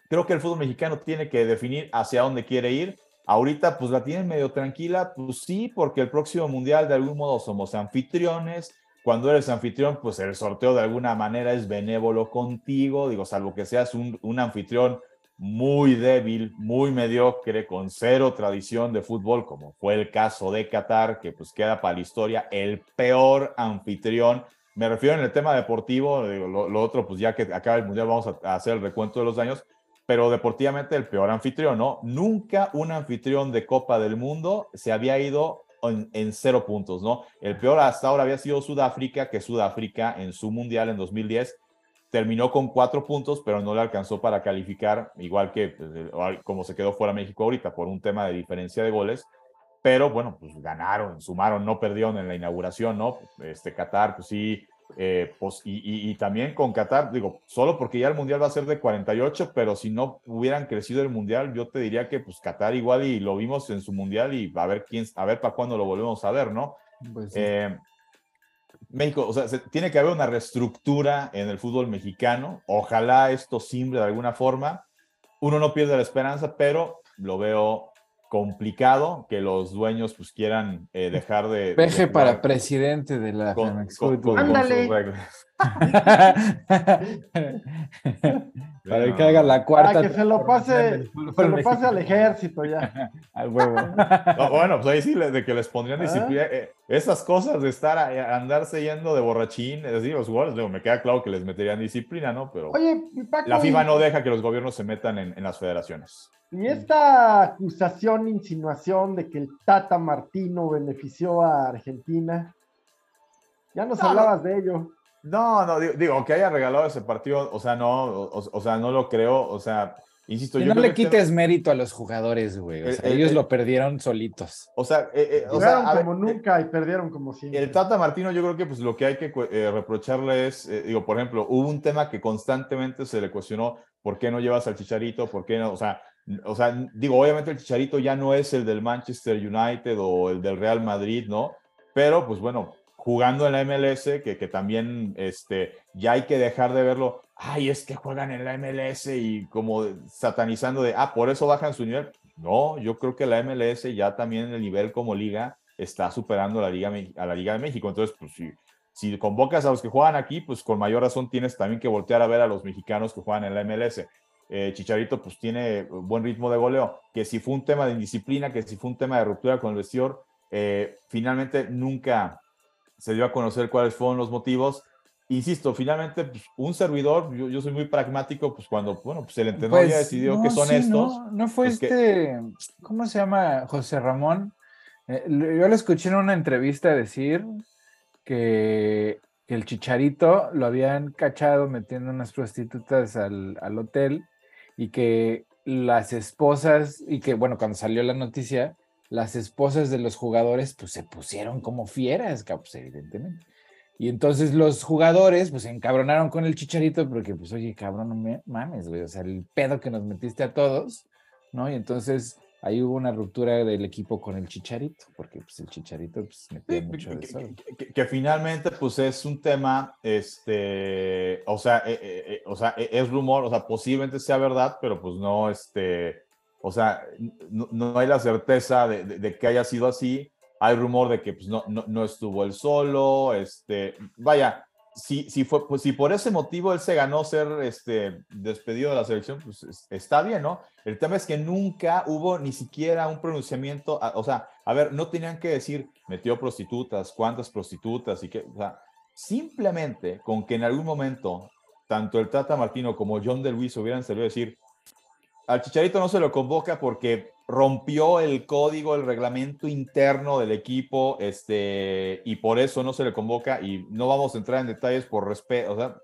[SPEAKER 3] creo que el fútbol mexicano tiene que definir hacia dónde quiere ir. Ahorita, pues la tienen medio tranquila, pues sí, porque el próximo mundial de algún modo somos anfitriones, cuando eres anfitrión, pues el sorteo de alguna manera es benévolo contigo, digo, salvo que seas un, anfitrión muy débil, muy mediocre, con cero tradición de fútbol, como fue el caso de Qatar, que pues queda para la historia el peor anfitrión. Me refiero en el tema deportivo, lo, otro, pues ya que acaba el Mundial vamos a, hacer el recuento de los daños, pero deportivamente el peor anfitrión, ¿no? Nunca un anfitrión de Copa del Mundo se había ido en, cero puntos, ¿no? El peor hasta ahora había sido Sudáfrica, que Sudáfrica en su mundial en 2010 terminó con cuatro puntos, pero no le alcanzó para calificar, igual que pues, como se quedó fuera México ahorita por un tema de diferencia de goles. Pero bueno, pues ganaron, sumaron, no perdieron en la inauguración, ¿no? Este Qatar, pues sí, eh, pues, y, también con Qatar, digo, solo porque ya el Mundial va a ser de 48, pero si no hubieran crecido el Mundial, yo te diría que pues Qatar igual y lo vimos en su Mundial y a ver quién, a ver para cuándo lo volvemos a ver, ¿no? Pues eh, México, o sea, tiene que haber una reestructura en el fútbol mexicano. Ojalá esto simbre de alguna forma. Uno no pierde la esperanza, pero lo veo complicado que los dueños pues quieran eh, dejar de...
[SPEAKER 2] Peje para presidente de la
[SPEAKER 1] con, Ándale.
[SPEAKER 2] Para que haga la cuarta.
[SPEAKER 1] Para que se lo pase, se lo pase al ejército ya.
[SPEAKER 2] al huevo.
[SPEAKER 3] bueno, pues ahí sí, de que les pondrían disciplina. Eh, esas cosas de estar, andarse yendo de borrachín, es decir, los jugadores, me queda claro que les meterían disciplina, ¿no? Pero
[SPEAKER 1] Oye,
[SPEAKER 3] la FIFA no deja que los gobiernos se metan en, en las federaciones.
[SPEAKER 1] Y esta acusación, insinuación de que el Tata Martino benefició a Argentina, ya nos hablabas de ello.
[SPEAKER 3] No, no, digo, que haya regalado ese partido, o sea, no, o, sea, no lo creo, o sea, insisto.
[SPEAKER 2] yo no le quites mérito a los jugadores, güey, o sea, ellos lo perdieron solitos.
[SPEAKER 3] O sea,
[SPEAKER 1] eh, o sea como nunca y perdieron como siempre.
[SPEAKER 3] El Tata Martino, yo creo que pues lo que hay que eh, reprocharle es, eh, digo, por ejemplo, hubo un tema que constantemente se le cuestionó, ¿por qué no llevas al Chicharito? ¿Por qué no? O sea, o sea, digo, obviamente el Chicharito ya no es el del Manchester United o el del Real Madrid, ¿no? Pero, pues bueno, jugando en la MLS, que, que también este, ya hay que dejar de verlo. ay, es que juegan en la MLS y como satanizando de, ah, por eso bajan su nivel. No, yo creo que la MLS ya también el nivel como liga está superando la Liga, a la Liga de México. Entonces, pues si, si convocas a los que juegan aquí, pues con mayor razón tienes también que voltear a ver a los mexicanos que juegan en la MLS. Eh, Chicharito pues tiene buen ritmo de goleo, que si fue un tema de indisciplina, que si fue un tema de ruptura con el vestidor, eh, finalmente nunca se dio a conocer cuáles fueron los motivos. Insisto, finalmente pues, un servidor, yo, soy muy pragmático, pues cuando, bueno, pues el entrenador ya pues, decidió que son estos.
[SPEAKER 2] No, fue pues, este, ¿cómo se llama? José Ramón. Eh, yo le escuché en una entrevista decir que el chicharito lo habían cachado metiendo unas prostitutas al, al hotel y que las esposas, y que bueno, cuando salió la noticia, las esposas de los jugadores pues se pusieron como fieras, pues evidentemente. Y entonces los jugadores pues se encabronaron con el chicharito porque pues oye, cabrón, no me mames, güey, o sea, el pedo que nos metiste a todos, ¿no? Y entonces ahí hubo una ruptura del equipo con el Chicharito, porque pues el Chicharito pues metía mucho de
[SPEAKER 3] eso. Que, finalmente pues es un tema, este, o sea, eh, eh, eh, o sea, e, es rumor, o sea, posiblemente sea verdad, pero pues no, este, o sea, no, hay la certeza de, que haya sido así. Hay rumor de que pues, no, no, no estuvo él solo, este, vaya, si, si, fue, pues, si por ese motivo él se ganó ser este, despedido de la selección, pues está bien, ¿no? El tema es que nunca hubo ni siquiera un pronunciamiento, o sea, a ver, no tenían que decir, metió prostitutas, cuántas prostitutas y qué, o sea, simplemente con que en algún momento tanto el Tata Martino como John de Luis hubieran salido a decir, al Chicharito no se lo convoca porque rompió el código, el reglamento interno del equipo, este, y por eso no se le convoca, y no vamos a entrar en detalles por respeto, o sea,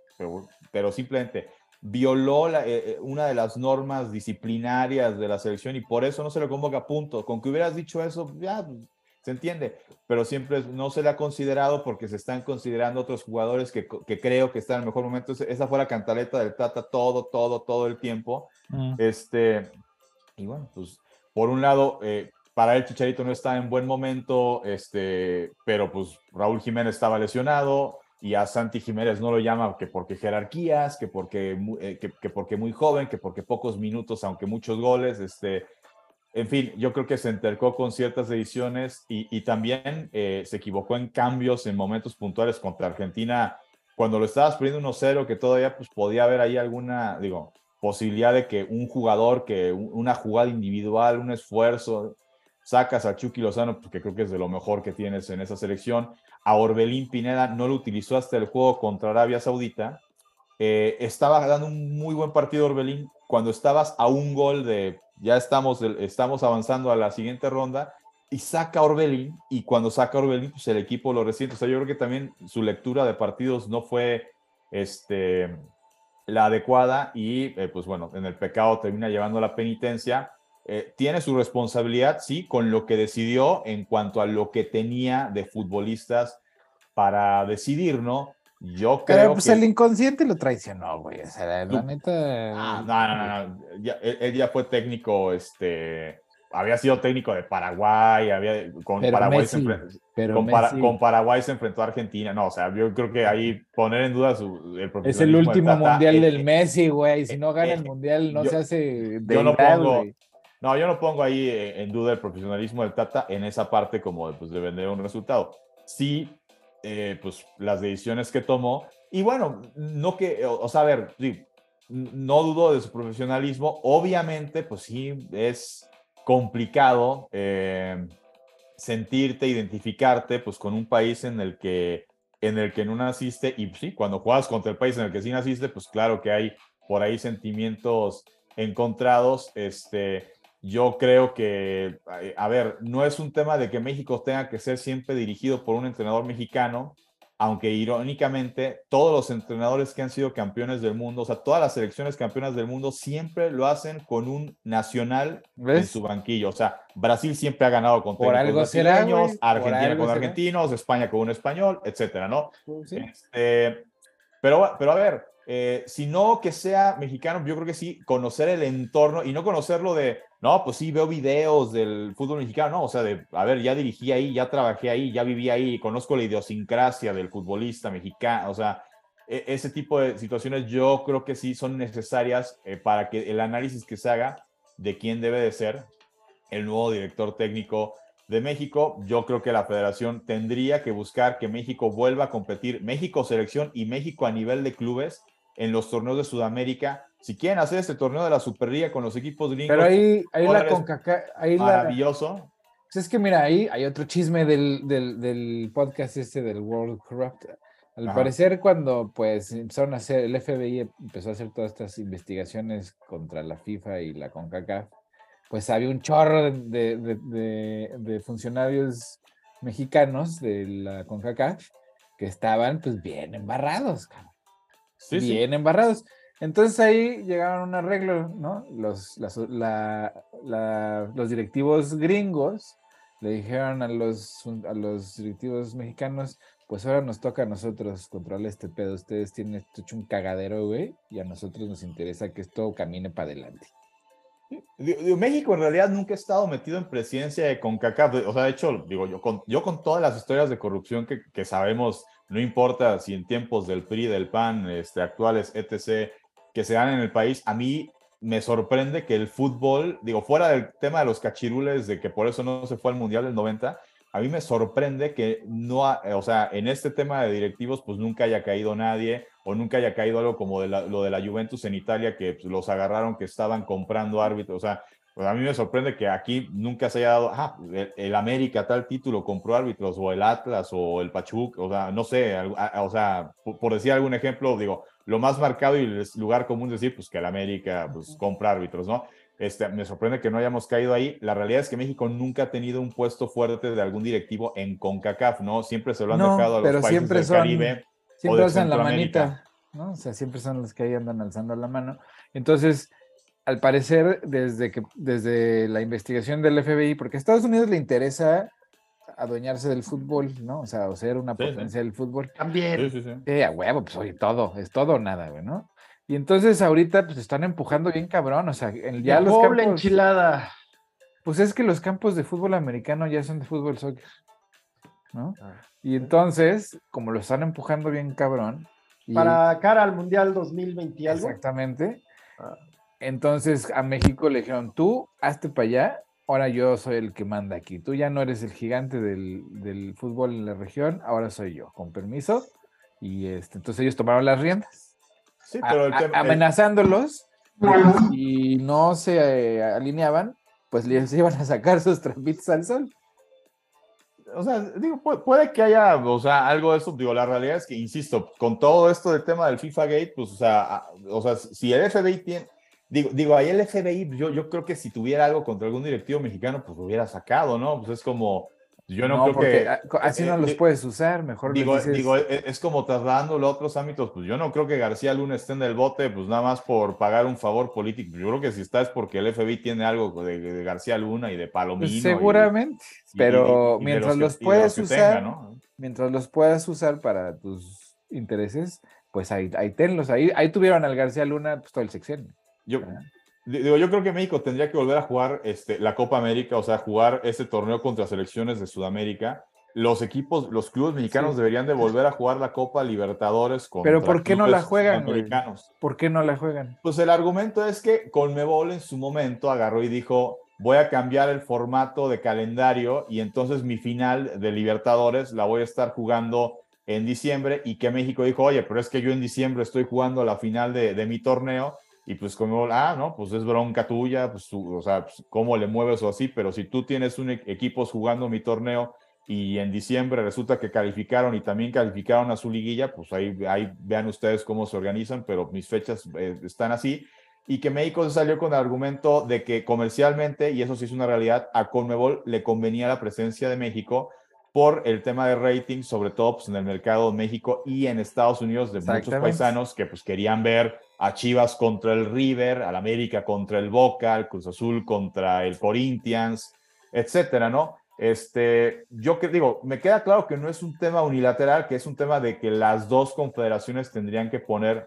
[SPEAKER 3] pero, simplemente violó eh, eh, una de las normas disciplinarias de la selección y por eso no se le convoca, punto. Con que hubieras dicho eso, ya se entiende, pero siempre no se le ha considerado porque se están considerando otros jugadores que, que creo que están en el mejor momento. Esa fue la cantaleta del Tata todo, todo, todo el tiempo. Mm. Este, y bueno, pues por un lado, eh, para el Chicharito no está en buen momento, este, pero pues Raúl Jiménez estaba lesionado y a Santi Jiménez no lo llama que porque jerarquías, que porque, eh, que, porque muy joven, que porque pocos minutos, aunque muchos goles, este, en fin, yo creo que se entercó con ciertas decisiones y, también eh, se equivocó en cambios en momentos puntuales contra Argentina, cuando lo estabas poniendo 1-0, que todavía pues podía haber ahí alguna, digo, posibilidad de que un jugador, que una jugada individual, un esfuerzo, sacas a Chucky Lozano, porque creo que es de lo mejor que tienes en esa selección. A Orbelín Pineda no lo utilizó hasta el juego contra Arabia Saudita. Eh, estaba dando un muy buen partido Orbelín cuando estabas a un gol de ya estamos, estamos avanzando a la siguiente ronda y saca Orbelín y cuando saca Orbelín pues el equipo lo resiente. O sea, yo creo que también su lectura de partidos no fue este la adecuada y eh, pues bueno, en el pecado termina llevando la penitencia. Eh, tiene su responsabilidad, sí, con lo que decidió en cuanto a lo que tenía de futbolistas para decidir, ¿no? Yo creo Pero,
[SPEAKER 2] pues el inconsciente lo traicionó, güey. O sea, la neta.
[SPEAKER 3] Ah, no, no, no. Ya, él, ya fue técnico, este, había sido técnico de Paraguay, había, con, Paraguay se con, con, Paraguay se enfrentó a Argentina. No, o sea, yo creo que ahí poner en duda su,
[SPEAKER 2] el Es el último mundial del Messi, güey. Si no gana el mundial, no se hace.
[SPEAKER 3] yo no pongo. No, yo no pongo ahí en duda el profesionalismo del Tata en esa parte como pues, de vender un resultado. Sí, eh, pues las decisiones que tomó. Y bueno, no que, o, sea, a ver, sí, no dudo de su profesionalismo. Obviamente, pues sí, es complicado eh, sentirte, identificarte, pues con un país en el que en el que no naciste y sí, cuando juegas contra el país en el que sí naciste, pues claro que hay por ahí sentimientos encontrados. Este, yo creo que, a ver, no es un tema de que México tenga que ser siempre dirigido por un entrenador mexicano, aunque irónicamente todos los entrenadores que han sido campeones del mundo, o sea, todas las selecciones campeonas del mundo siempre lo hacen con un nacional en su banquillo. O sea, Brasil siempre ha ganado con
[SPEAKER 2] Por algo brasileños,
[SPEAKER 3] Argentina con argentinos, España con un español, etcétera, ¿no? Este, pero, pero a ver, eh, si no que sea mexicano, yo creo que sí, conocer el entorno y no conocerlo de, no, pues sí, veo videos del fútbol mexicano, no, o sea, de, a ver, ya dirigí ahí, ya trabajé ahí, ya viví ahí, conozco la idiosincrasia del futbolista mexicano, o sea, e, ese tipo de situaciones yo creo que sí son necesarias eh, para que el análisis que se haga de quién debe de ser el nuevo director técnico de México. Yo creo que la federación tendría que buscar que México vuelva a competir, México selección y México a nivel de clubes en los torneos de Sudamérica. Si quieren hacer este torneo de la Superliga con los equipos gringos,
[SPEAKER 2] pero ahí, ahí la CONCACAF,
[SPEAKER 3] maravilloso.
[SPEAKER 2] Pues es que mira, ahí hay otro chisme del, del, del podcast este del World Corrupt. Al parecer, cuando pues empezaron a hacer, el FBI empezó a hacer todas estas investigaciones contra la FIFA y la CONCACAF, pues había un chorro de, de, de, funcionarios mexicanos de la CONCACAF que estaban pues bien embarrados, bien embarrados. Entonces ahí llegaron a un arreglo, ¿no? Los, la, los directivos gringos le dijeron a los, a los directivos mexicanos, pues ahora nos toca a nosotros controlar este pedo. Ustedes tienen hecho un cagadero, güey, y a nosotros nos interesa que esto camine para adelante.
[SPEAKER 3] México en realidad nunca ha estado metido en presidencia de CONCACAF. O sea, de hecho, digo, yo con, yo con todas las historias de corrupción que, que sabemos, no importa si en tiempos del PRI, del PAN, este, actuales, etc., que se dan en el país, a mí me sorprende que el fútbol, digo, fuera del tema de los cachirules, de que por eso no se fue al Mundial del 90, a mí me sorprende que no, o sea, en este tema de directivos, pues nunca haya caído nadie o nunca haya caído algo como de lo de la Juventus en Italia, que pues, los agarraron que estaban comprando árbitros, o sea, pues a mí me sorprende que aquí nunca se haya dado, ah, el, América tal título compró árbitros, o el Atlas, o el Pachuca, o sea, no sé, o sea, por decir algún ejemplo, digo, lo más marcado y el lugar común decir, pues que el América pues, compra árbitros, ¿no? Este, me sorprende que no hayamos caído ahí. La realidad es que México nunca ha tenido un puesto fuerte de algún directivo en CONCACAF, ¿no? Siempre se lo han dejado a los países
[SPEAKER 2] siempre
[SPEAKER 3] del
[SPEAKER 2] son,
[SPEAKER 3] Caribe.
[SPEAKER 2] Siempre alzan la manita, ¿no? O sea, siempre son los que ahí andan alzando la mano. Entonces, al parecer, desde, que, desde la investigación del FBI, porque a Estados Unidos le interesa adueñarse del fútbol, ¿no? O sea, o ser una potencia del fútbol.
[SPEAKER 1] También.
[SPEAKER 3] Sí, sí, sí.
[SPEAKER 2] Eh, a huevo, pues oye, todo, es todo o nada, güey, ¿no? Y entonces ahorita pues están empujando bien cabrón, o sea, el, ya los
[SPEAKER 1] campos, enchilada.
[SPEAKER 2] Pues es que los campos de fútbol americano ya son de fútbol soccer, ¿no? Ah. Y entonces, como lo están empujando bien cabrón.
[SPEAKER 1] Para cara al Mundial 2020 algo.
[SPEAKER 2] Exactamente. Ah. Entonces a México le dijeron, tú hazte para allá ahora yo soy el que manda aquí. Tú ya no eres el gigante del, fútbol en la región, ahora soy yo, con permiso. Y este, entonces ellos tomaron las riendas.
[SPEAKER 3] Sí, pero
[SPEAKER 2] amenazándolos y no se eh, alineaban, pues les iban a sacar sus trapitos al sol.
[SPEAKER 3] O sea, digo, puede, que haya, o sea, algo de eso, digo, la realidad es que, insisto, con todo esto del tema del FIFA Gate, pues, o sea, o sea, si el FBI tiene, Digo, digo, ahí el FBI, yo, yo creo que si tuviera algo contra algún directivo mexicano, pues lo hubiera sacado, ¿no? Pues es como, yo no, creo que...
[SPEAKER 2] Así no eh, los eh, puedes usar, mejor
[SPEAKER 3] Digo, digo e, es, como trasladándolo a otros ámbitos, pues yo no creo que García Luna esté en el bote, pues nada más por pagar un favor político. Yo creo que si está es porque el FBI tiene algo de, García Luna y de Palomino. Pues
[SPEAKER 2] seguramente, pero mientras los, puedes usar, mientras los puedas usar para tus intereses, pues ahí, ahí tenlos, ahí, ahí tuvieron al García Luna pues, todo el sexenio.
[SPEAKER 3] Yo, digo, yo creo que México tendría que volver a jugar este, la Copa América, o sea, jugar este torneo contra selecciones de Sudamérica. Los equipos, los clubes mexicanos deberían de volver a jugar la Copa Libertadores
[SPEAKER 2] contra Pero ¿por qué no la juegan? Americanos. ¿Por qué no la juegan?
[SPEAKER 3] Pues el argumento es que Conmebol en su momento agarró y dijo, voy a cambiar el formato de calendario y entonces mi final de Libertadores la voy a estar jugando en diciembre y que México dijo, oye, pero es que yo en diciembre estoy jugando la final de, de mi torneo y pues como, ah, no, pues es bronca tuya, pues o sea, pues, cómo le mueves o así, pero si tú tienes un e-, equipo jugando mi torneo y en diciembre resulta que calificaron y también calificaron a su liguilla, pues ahí, ahí vean ustedes cómo se organizan, pero mis fechas eh, están así. Y que México se salió con el argumento de que comercialmente, y eso sí es una realidad, a Conmebol le convenía la presencia de México por el tema de rating, sobre todo pues, en el mercado de México y en Estados Unidos, de muchos paisanos que pues querían ver a Chivas contra el River, al América contra el Boca, al Cruz Azul contra el Corinthians, etcétera, ¿no? Este, yo que digo, me queda claro que no es un tema unilateral, que es un tema de que las dos confederaciones tendrían que poner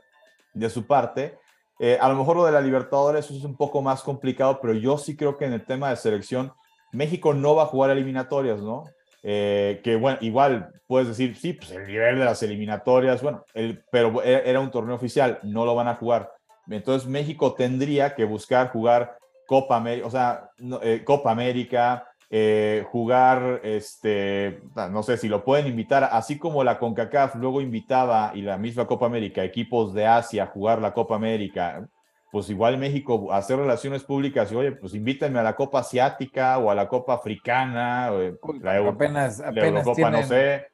[SPEAKER 3] de su parte. Eh, a lo mejor lo de la Libertadores es un poco más complicado, pero yo sí creo que en el tema de selección, México no va a jugar eliminatorias, ¿no? Eh, que bueno, igual puedes decir, sí, pues el nivel de las eliminatorias, bueno, el, pero e, era un torneo oficial, no lo van a jugar. Entonces México tendría que buscar jugar Copa América, o sea, eh, Copa América, eh, jugar, este, no sé si lo pueden invitar, así como la CONCACAF luego invitaba y la misma Copa América, equipos de Asia jugar la Copa América, pues igual México hacer relaciones públicas y oye, pues invítenme a la Copa Asiática o a la Copa Africana, o la,
[SPEAKER 2] apenas, apenas no sé.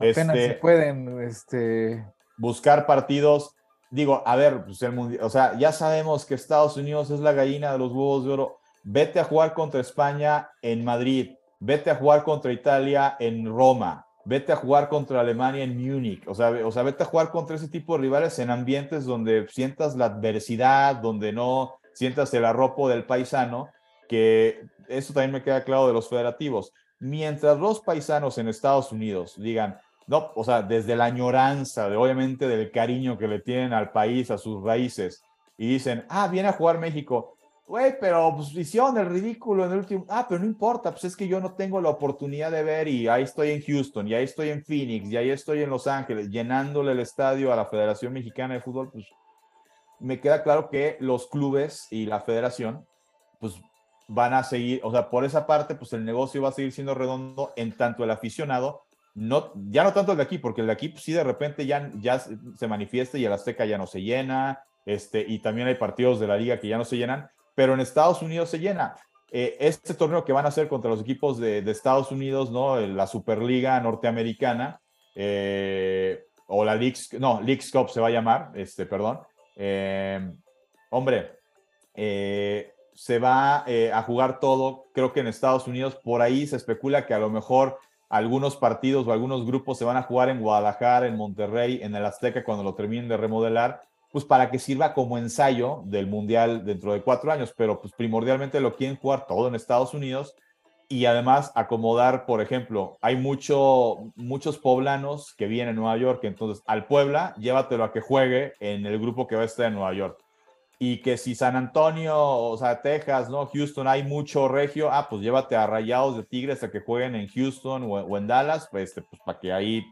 [SPEAKER 2] Apenas este, se pueden este...
[SPEAKER 3] buscar partidos. Digo, a ver, pues el mundial, o sea, ya sabemos que Estados Unidos es la gallina de los huevos de oro. Vete a jugar contra España en Madrid, vete a jugar contra Italia en Roma, vete a jugar contra Alemania en Múnich, o sea, o sea, vete a jugar contra ese tipo de rivales en ambientes donde sientas la adversidad, donde no sientas el arropo del paisano, que eso también me queda claro de los federativos. Mientras los paisanos en Estados Unidos digan, no, o sea, desde la añoranza, de, obviamente del cariño que le tienen al país, a sus raíces, y dicen, ah, viene a jugar México, Güey, pero pues hicieron el ridículo en el último. Ah, pero no importa, pues es que yo no tengo la oportunidad de ver y ahí estoy en Houston, y ahí estoy en Phoenix, y ahí estoy en Los Ángeles, llenándole el estadio a la Federación Mexicana de Fútbol, pues me queda claro que los clubes y la federación, pues van a seguir, o sea, por esa parte, pues el negocio va a seguir siendo redondo en tanto el aficionado, no, ya no tanto el de aquí, porque el de aquí, pues sí, de repente ya, ya se manifiesta y el Azteca ya no se llena, este, y también hay partidos de la liga que ya no se llenan, pero en Estados Unidos se llena. Eh, este torneo que van a hacer contra los equipos de, Estados Unidos, ¿no? La Superliga Norteamericana, eh, o la Leagues, no, Leagues Cup se va a llamar, este, perdón. Eh, hombre, se va a jugar todo, creo que en Estados Unidos, por ahí se especula que a lo mejor algunos partidos o algunos grupos se van a jugar en Guadalajara, en Monterrey, en el Azteca cuando lo terminen de remodelar pues para que sirva como ensayo del Mundial dentro de cuatro años, pero pues primordialmente lo quieren jugar todo en Estados Unidos y además acomodar, por ejemplo, hay mucho, muchos poblanos que vienen a Nueva York, entonces al Puebla, llévatelo a que juegue en el grupo que va a estar en Nueva York. Y que si San Antonio, o sea, Texas, ¿no? Houston, hay mucho regio, ah, pues llévate a Rayados de Tigres a que jueguen en Houston o, en Dallas, pues, este, pues para que ahí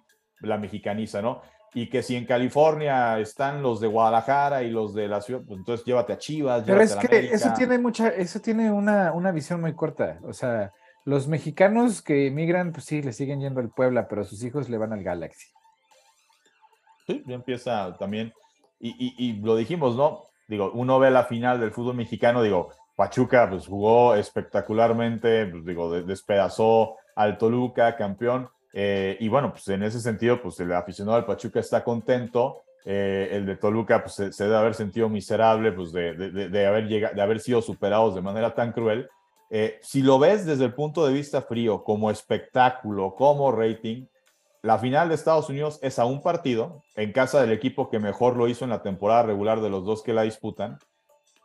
[SPEAKER 3] la mexicaniza, ¿no? y que si en California están los de Guadalajara y los de la ciudad, pues entonces llévate a Chivas.
[SPEAKER 2] Pero es que eso tiene mucha, eso tiene una, una visión muy corta. O sea, los mexicanos que emigran, pues sí, le siguen yendo al Puebla, pero sus hijos le van al Galaxy.
[SPEAKER 3] Sí, ya empieza también. Y, y, lo dijimos, ¿no? Digo, uno ve la final del fútbol mexicano, digo, Pachuca pues jugó espectacularmente, pues digo, despedazó al Toluca, campeón, eh, y bueno, pues en ese sentido, pues el aficionado del Pachuca está contento. Eh, el de Toluca, pues se, debe haber sentido miserable, pues de, de, haber llegado, de haber sido superados de manera tan cruel. Eh, si lo ves desde el punto de vista frío, como espectáculo, como rating, la final de Estados Unidos es a un partido en casa del equipo que mejor lo hizo en la temporada regular de los dos que la disputan.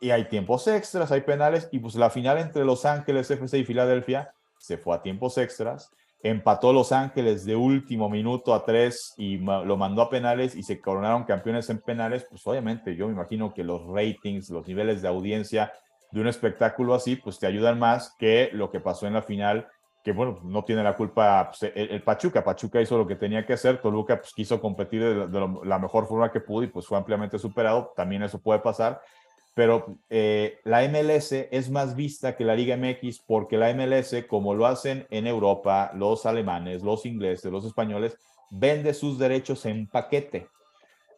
[SPEAKER 3] Y hay tiempos extras, hay penales, y pues la final entre Los Ángeles FC y Filadelfia se fue a tiempos extras empató Los Ángeles de último minuto a tres y lo mandó a penales y se coronaron campeones en penales, pues obviamente yo me imagino que los ratings, los niveles de audiencia de un espectáculo así, pues te ayudan más que lo que pasó en la final, que bueno, no tiene la culpa pues, el, Pachuca, Pachuca hizo lo que tenía que hacer, Toluca pues quiso competir de, la mejor forma que pudo y pues fue ampliamente superado, también eso puede pasar, pero eh, la MLS es más vista que la Liga MX porque la MLS, como lo hacen en Europa, los alemanes, los ingleses, los españoles, vende sus derechos en paquete.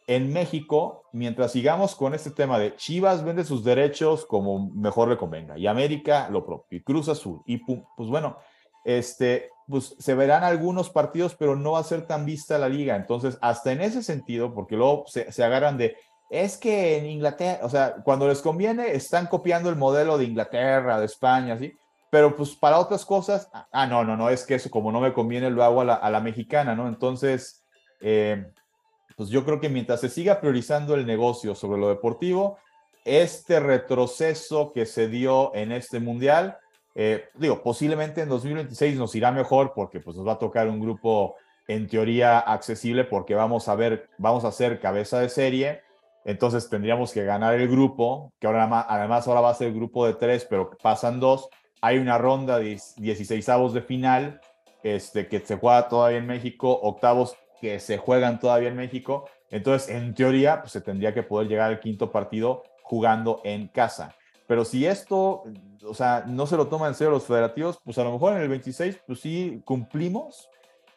[SPEAKER 3] En México, mientras sigamos con este tema de Chivas vende sus derechos como mejor le convenga, y América lo propio, y Cruz Azul, y pues bueno, este, pues se verán algunos partidos, pero no va a ser tan vista la liga. Entonces, hasta en ese sentido, porque luego se, se agarran de, es que en Inglaterra, o sea, cuando les conviene, están copiando el modelo de Inglaterra, de España, ¿sí? Pero pues para otras cosas, ah, no, no, no, es que eso como no me conviene lo hago a la, mexicana, ¿no? Entonces, eh, pues yo creo que mientras se siga priorizando el negocio sobre lo deportivo, este retroceso que se dio en este mundial, eh, digo, posiblemente en 2026 nos irá mejor porque pues nos va a tocar un grupo en teoría accesible porque vamos a ver, vamos a ser cabeza de serie entonces tendríamos que ganar el grupo, que ahora además ahora va a ser el grupo de tres, pero pasan dos. Hay una ronda de 16 avos de final este, que se juega todavía en México, octavos que se juegan todavía en México. Entonces, en teoría, pues, se tendría que poder llegar al quinto partido jugando en casa. Pero si esto, o sea, no se lo toman en serio los federativos, pues a lo mejor en el 26, pues sí cumplimos,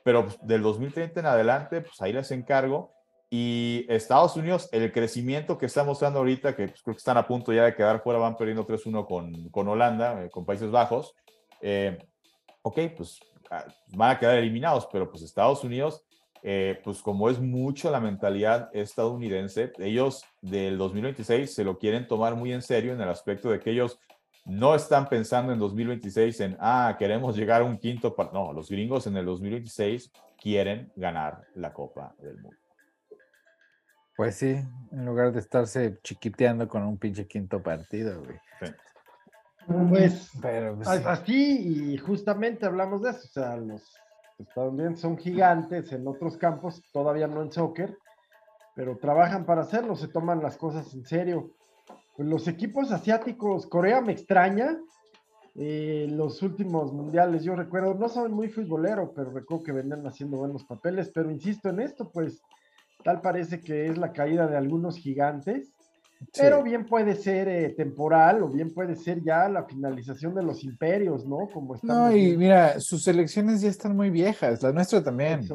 [SPEAKER 3] pero pues, del 2030 en adelante, pues ahí les encargo. Y Estados Unidos, el crecimiento que está mostrando ahorita, que pues, creo que están a punto ya de quedar fuera, van perdiendo 3-1 con, con Holanda, eh, con Países Bajos. Eh, ok, pues ah, van a quedar eliminados, pero pues Estados Unidos, eh, pues como es mucho la mentalidad estadounidense, ellos del 2026 se lo quieren tomar muy en serio en el aspecto de que ellos no están pensando en 2026 en, ah, queremos llegar a un quinto, no, los gringos en el 2026 quieren ganar la Copa del Mundo.
[SPEAKER 2] Pues sí, en lugar de estarse chiquiteando con un pinche quinto partido, güey.
[SPEAKER 1] Pues, pues así, y justamente hablamos de eso, o sea, los estadounidenses son gigantes en otros campos, todavía no en soccer, pero trabajan para hacerlo, se toman las cosas en serio. Pues los equipos asiáticos, Corea me extraña, eh, los últimos mundiales, yo recuerdo, no soy muy futbolero, pero recuerdo que venían haciendo buenos papeles, pero insisto en esto, pues Tal parece que es la caída de algunos gigantes, pero bien puede ser eh, temporal o bien puede ser ya la finalización de los imperios, ¿no? Como
[SPEAKER 2] no, y mira, sus elecciones ya están muy viejas, la nuestra también.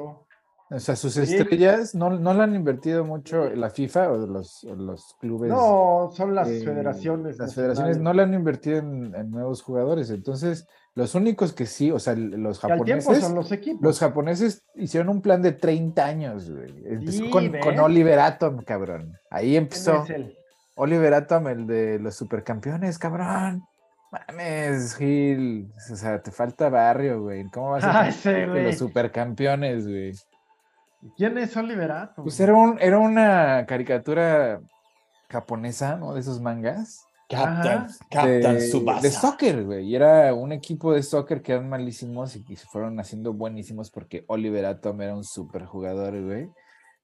[SPEAKER 2] O sea, sus estrellas no, no le han invertido mucho la FIFA o los, los clubes.
[SPEAKER 1] No, son las eh, federaciones.
[SPEAKER 2] Las federaciones no le han invertido en, nuevos jugadores. Entonces, los únicos que sí, o sea, los japoneses.
[SPEAKER 1] Son los, equipos.
[SPEAKER 2] los japoneses hicieron un plan de 30 años, güey. Empezó con, con, Oliver Atom, cabrón. Ahí empezó. Oliver Atom, el de los supercampeones, cabrón. Mames, Gil. O sea, te falta barrio, güey. ¿Cómo vas a ser los supercampeones, güey?
[SPEAKER 1] ¿Quién es Oliver
[SPEAKER 2] Pues era, un, era una caricatura japonesa, ¿no? De esos mangas.
[SPEAKER 3] Captain, Captain
[SPEAKER 2] de, De soccer, güey. Y era un equipo de soccer que eran malísimos y que se fueron haciendo buenísimos porque Oliver Atom era un super jugador, güey.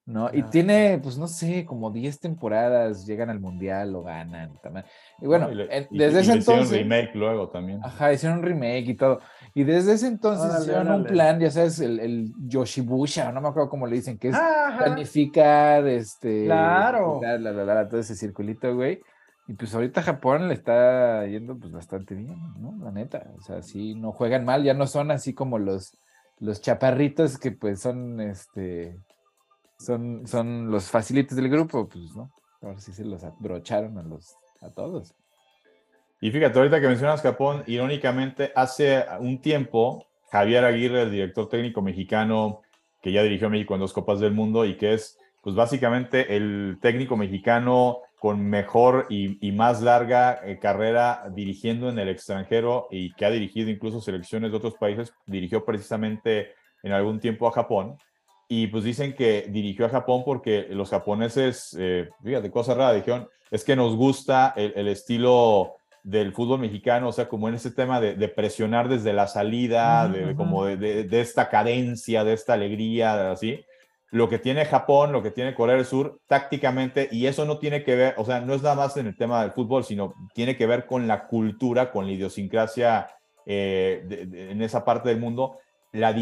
[SPEAKER 2] ¿No? Y tiene, pues no sé, como 10 temporadas, llegan al mundial, lo ganan. También. Y bueno, desde ese entonces. Hicieron
[SPEAKER 3] remake luego también.
[SPEAKER 2] Ajá, hicieron un remake y todo. Y desde ese entonces hicieron un plan, ya sabes, el, el, Yoshibusha, no me acuerdo cómo le dicen, que es planificar, este.
[SPEAKER 1] Claro.
[SPEAKER 2] todo ese circulito, güey. Y pues ahorita Japón le está yendo pues bastante bien, ¿no? La neta. O sea, sí, no juegan mal, ya no son así como los, los chaparritos que pues son este son, son los facilitos del grupo, pues, ¿no? Ahora sí se los abrocharon a, los, a todos.
[SPEAKER 3] Y fíjate, ahorita que mencionas Japón, irónicamente, hace un tiempo, Javier Aguirre, el director técnico mexicano, que ya dirigió a México en dos Copas del Mundo y que es, pues básicamente, el técnico mexicano con mejor y, más larga eh, carrera dirigiendo en el extranjero y que ha dirigido incluso selecciones de otros países, dirigió precisamente en algún tiempo a Japón y pues dicen que dirigió a Japón porque los japoneses, eh, fíjate, cosa rara, dijeron, es que nos gusta el, estilo del fútbol mexicano, o sea, como en ese tema de, presionar desde la salida, de, como de, esta cadencia, de esta alegría, así. Lo que tiene Japón, lo que tiene Corea del Sur, tácticamente, y eso no tiene que ver, o sea, no es nada más en el tema del fútbol, sino tiene que ver con la cultura, con la idiosincrasia eh, en esa parte del mundo, la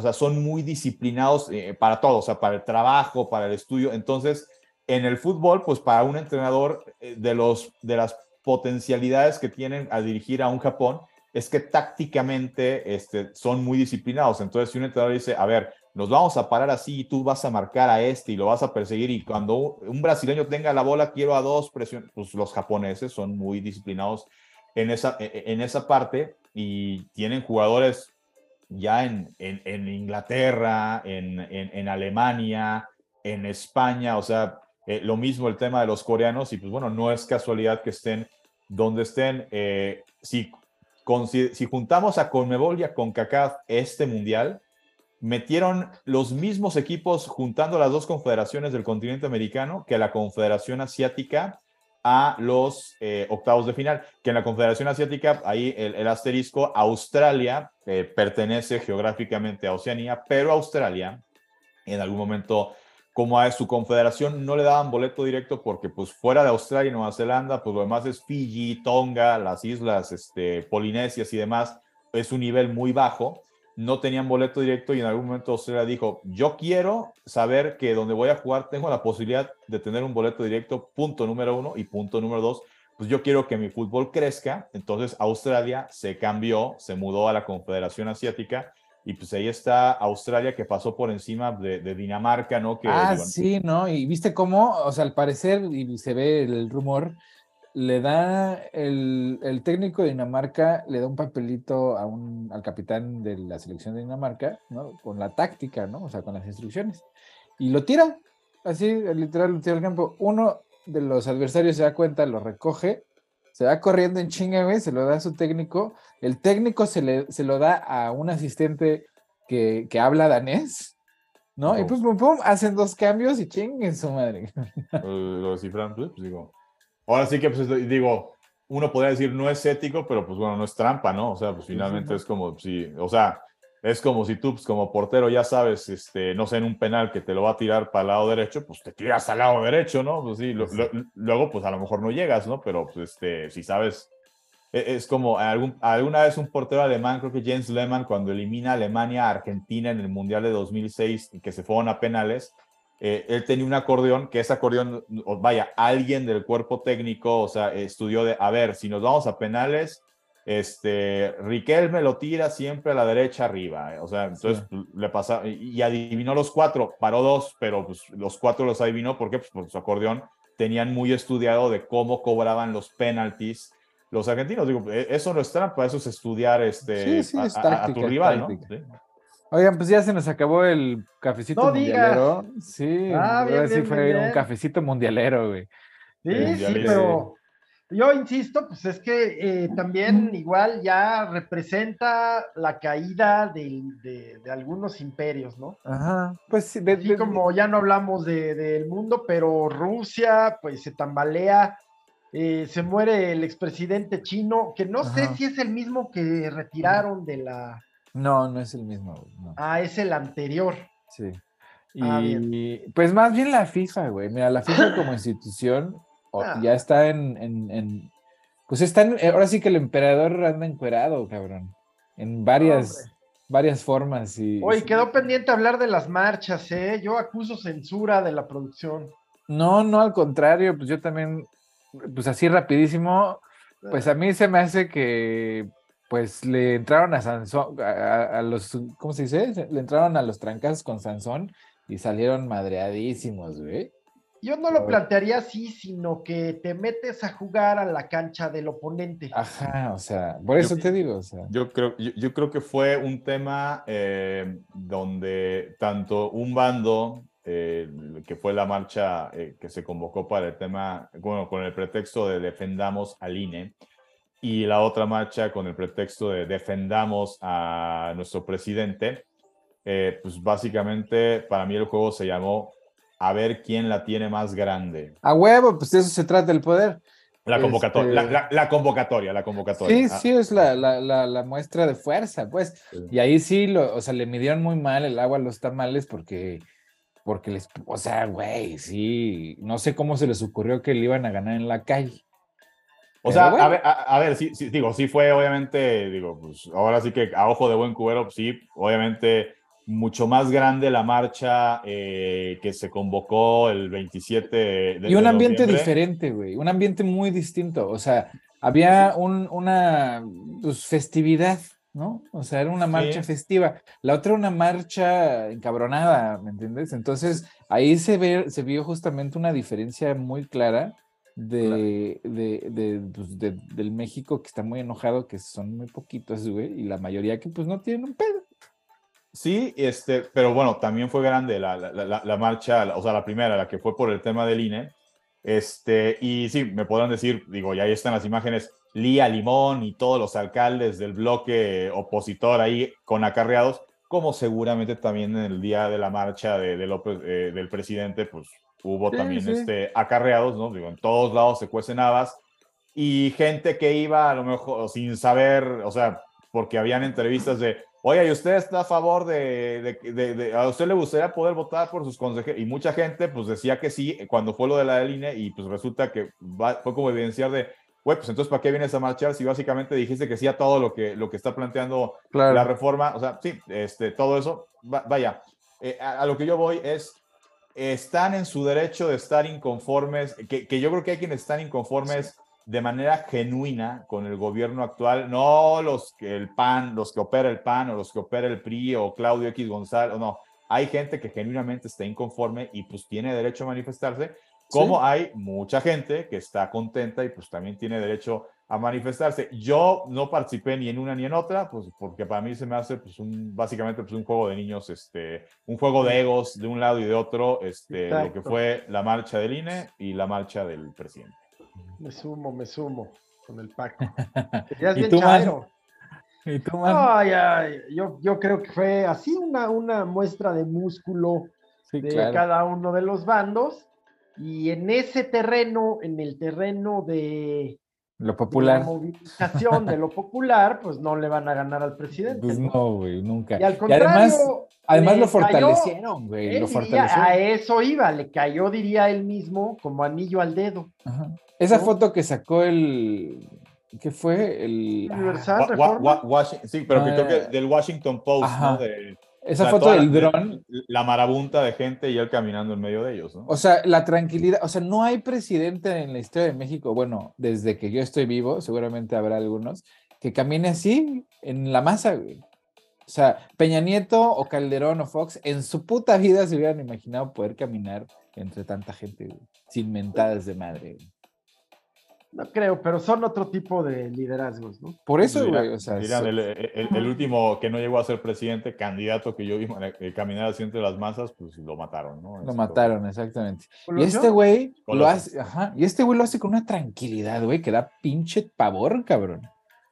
[SPEAKER 3] sea, son muy disciplinados eh, para todo, o sea, para el trabajo, para el estudio. Entonces, en el fútbol, pues para un entrenador eh, de, los, de las potencialidades que tienen a dirigir a un Japón, es que tácticamente este, son muy disciplinados. Entonces, si un entrenador dice, a ver, nos vamos a parar así y tú vas a marcar a este y lo vas a perseguir y cuando un brasileño tenga la bola, quiero a dos presiones, pues los japoneses son muy disciplinados en esa, e, en esa parte y tienen jugadores ya en, en, Inglaterra, en, en, Alemania, en España, o sea, eh, lo mismo el tema de los coreanos y pues bueno, no es casualidad que estén donde estén. Eh, si, si juntamos a Conmebol y a CONCACAF este mundial, metieron los mismos equipos juntando las dos confederaciones del continente americano que la Confederación Asiática a los eh, octavos de final, que en la Confederación Asiática, ahí el, asterisco, Australia eh, pertenece geográficamente a Oceanía, pero Australia en algún momento, como a su confederación, no le daban boleto directo porque pues fuera de Australia y Nueva Zelanda, pues lo demás es Fiji, Tonga, las islas este, Polinesias y demás, es un nivel muy bajo. No tenían boleto directo y en algún momento Australia dijo, yo quiero saber que donde voy a jugar tengo la posibilidad de tener un boleto directo, punto número uno, y punto número dos, pues yo quiero que mi fútbol crezca. Entonces Australia se cambió, se mudó a la Confederación Asiática y pues ahí está Australia que pasó por encima de, Dinamarca, ¿no? Que,
[SPEAKER 2] ah, sí, ¿no? Y viste cómo, o sea, al parecer, y se ve el rumor, le da el, el, técnico de Dinamarca, le da un papelito a un, al capitán de la selección de Dinamarca, ¿no? Con la táctica, ¿no? O sea, con las instrucciones. Y lo tira, así, literal, lo tira al campo. Uno de los adversarios se da cuenta, lo recoge, se va corriendo en chinga, güey, se lo da a su técnico. El técnico se, le, se lo da a un asistente que, que habla danés, ¿no? Y pum, pum, pum, hacen dos cambios y chinguen su madre.
[SPEAKER 3] Lo descifran, pues digo. Ahora sí que, pues digo, uno podría decir no es ético, pero pues bueno, no es trampa, ¿no? O sea, pues finalmente es como, sí, o sea, es como si tú, pues, como portero, ya sabes, este, no sé, en un penal que te lo va a tirar para el lado derecho, pues te tiras al lado derecho, ¿no? Pues sí, luego, pues a lo mejor no llegas, ¿no? Pero, pues, este, si sabes, e, es, como algún, alguna vez un portero alemán, creo que Jens Lehmann, cuando elimina a Alemania a Argentina en el Mundial de 2006, y que se fueron a penales, eh, él tenía un acordeón, que ese acordeón, vaya, alguien del cuerpo técnico, o sea, estudió de, a ver, si nos vamos a penales, este, Riquelme lo tira siempre a la derecha arriba, eh, o sea, entonces le pasa, y adivinó los cuatro, paró dos, pero pues, los cuatro los adivinó, ¿por qué? Pues por su acordeón tenían muy estudiado de cómo cobraban los penaltis los argentinos. Digo, e, eso no es trampa, eso es estudiar este, a, tu rival, ¿no?
[SPEAKER 2] Oigan, pues ya se nos acabó el cafecito mundialero. Sí, ah, sí fue un cafecito mundialero, güey.
[SPEAKER 1] Sí, sí, pero yo insisto, pues es que eh, también igual ya representa la caída de, algunos imperios, ¿no?
[SPEAKER 2] Ajá, pues
[SPEAKER 1] sí. De, como ya no hablamos del mundo, pero Rusia, pues se tambalea, eh, se muere el expresidente chino, que no sé si es el mismo que retiraron de la
[SPEAKER 2] no, no es el mismo.
[SPEAKER 1] Ah, es el anterior.
[SPEAKER 2] Sí. Ah, y pues más bien la FIFA, güey. Mira, la FIFA como institución ah. ya está en, en, Pues está en. Ahora sí que el emperador anda encuerado, cabrón. En varias, varias formas. Y,
[SPEAKER 1] Oye, quedó pendiente hablar de las marchas, ¿eh? Yo acuso censura de la producción.
[SPEAKER 2] No, no, al contrario, pues yo también, pues así rapidísimo, pues a mí se me hace que pues le entraron a Sansón, a, los, ¿cómo se dice? Le entraron a los trancas con Sansón y salieron madreadísimos, güey.
[SPEAKER 1] Yo no lo plantearía así, sino que te metes a jugar a la cancha del oponente.
[SPEAKER 2] Ajá, o sea, por eso te digo. O sea.
[SPEAKER 3] Yo, creo, yo, creo que fue un tema eh, donde tanto un bando, eh, que fue la marcha eh, que se convocó para el tema, bueno, con el pretexto de defendamos al INE, y la otra marcha con el pretexto de defendamos a nuestro presidente, eh, pues básicamente para mí el juego se llamó a ver quién la tiene más grande.
[SPEAKER 2] A huevo, pues de eso se trata el poder.
[SPEAKER 3] La convocatoria, la, este convocatoria, la convocatoria.
[SPEAKER 2] Sí, ah. sí, es la, la, muestra de fuerza, pues. Y ahí sí, lo, o sea, le midieron muy mal el agua a los tamales porque, porque les, o sea, güey, sí, no sé cómo se les ocurrió que le iban a ganar en la calle.
[SPEAKER 3] O sea, a ver, a, ver sí, digo, sí fue obviamente, digo, pues ahora sí que a ojo de buen cubero, sí, obviamente mucho más grande la marcha eh, que se convocó el 27 de
[SPEAKER 2] Y un ambiente diferente, güey, un ambiente muy distinto, o sea, había un, una pues, festividad, ¿no? O sea, era una marcha festiva. La otra una marcha encabronada, ¿me entiendes? Entonces, ahí se, ve, se vio justamente una diferencia muy clara de, pues, de, del México que está muy enojado, que son muy poquitos, güey, y la mayoría que pues no tienen un pedo.
[SPEAKER 3] Sí, este, pero bueno, también fue grande la, la, la, marcha, o sea, la primera, la que fue por el tema del INE. Este, y sí, me podrán decir, digo, ya ahí están las imágenes, Lía Limón y todos los alcaldes del bloque opositor ahí con acarreados, como seguramente también en el día de la marcha de, López, eh, del presidente, pues hubo también Este, acarreados, ¿no? Digo, en todos lados se cuecen habas y gente que iba a lo mejor sin saber, o sea, porque habían entrevistas de, oye, ¿y usted está a favor de, de, de, a usted le gustaría poder votar por sus consejeros? Y mucha gente pues decía que sí cuando fue lo de la INE y pues resulta que fue como evidenciar de, güey, pues entonces, ¿para qué vienes a marchar si básicamente dijiste que sí a todo lo que, lo que está planteando la reforma? O sea, sí, este, todo eso, vaya, eh, a, lo que yo voy es, están en su derecho de estar inconformes, que, que yo creo que hay quienes están inconformes de manera genuina con el gobierno actual, no los que el PAN, los que opera el PAN o los que opera el PRI o Claudio X González, no, hay gente que genuinamente está inconforme y pues tiene derecho a manifestarse, como hay mucha gente que está contenta y pues también tiene derecho a manifestarse. Yo no participé ni en una ni en otra, pues porque para mí se me hace pues un, básicamente pues un juego de niños, este, un juego de egos de un lado y de otro, este, lo que fue la marcha del INE y la marcha del presidente.
[SPEAKER 1] Me sumo, me sumo con el Paco. ¿Y bien tú, ¿Y tú, yo, yo creo que fue así una, una muestra de músculo de cada uno de los bandos y en ese terreno, en el terreno de
[SPEAKER 2] lo popular.
[SPEAKER 1] la movilización de lo popular, pues no le van a ganar al presidente.
[SPEAKER 2] Pues no, güey, nunca.
[SPEAKER 1] Y al contrario.
[SPEAKER 2] además, lo fortalecieron, güey. Lo fortalecieron.
[SPEAKER 1] A eso iba, le cayó, diría él mismo, como anillo al dedo.
[SPEAKER 2] Esa foto que sacó el. ¿Qué fue? El.
[SPEAKER 1] Universal.
[SPEAKER 3] sí, pero que creo que del Washington Post, ¿no?
[SPEAKER 2] Esa foto del dron.
[SPEAKER 3] La marabunta de gente y él caminando en medio de ellos. ¿no?
[SPEAKER 2] O sea, la tranquilidad. O sea, no hay presidente en la historia de México, bueno, desde que yo estoy vivo, seguramente habrá algunos, que camine así en la masa, güey. O sea, Peña Nieto o Calderón o Fox en su puta vida se hubieran imaginado poder caminar entre tanta gente, güey, sin mentadas de madre. Güey.
[SPEAKER 1] No creo, pero son otro tipo de liderazgos, ¿no?
[SPEAKER 2] Por eso, güey, o sea...
[SPEAKER 3] el, último que no llegó a ser presidente, candidato que yo vi caminar así entre las masas, pues lo mataron, ¿no?
[SPEAKER 2] Lo mataron, exactamente. Y este güey lo hace, ajá, y este güey lo hace con una tranquilidad, güey, que da pinche pavor, cabrón.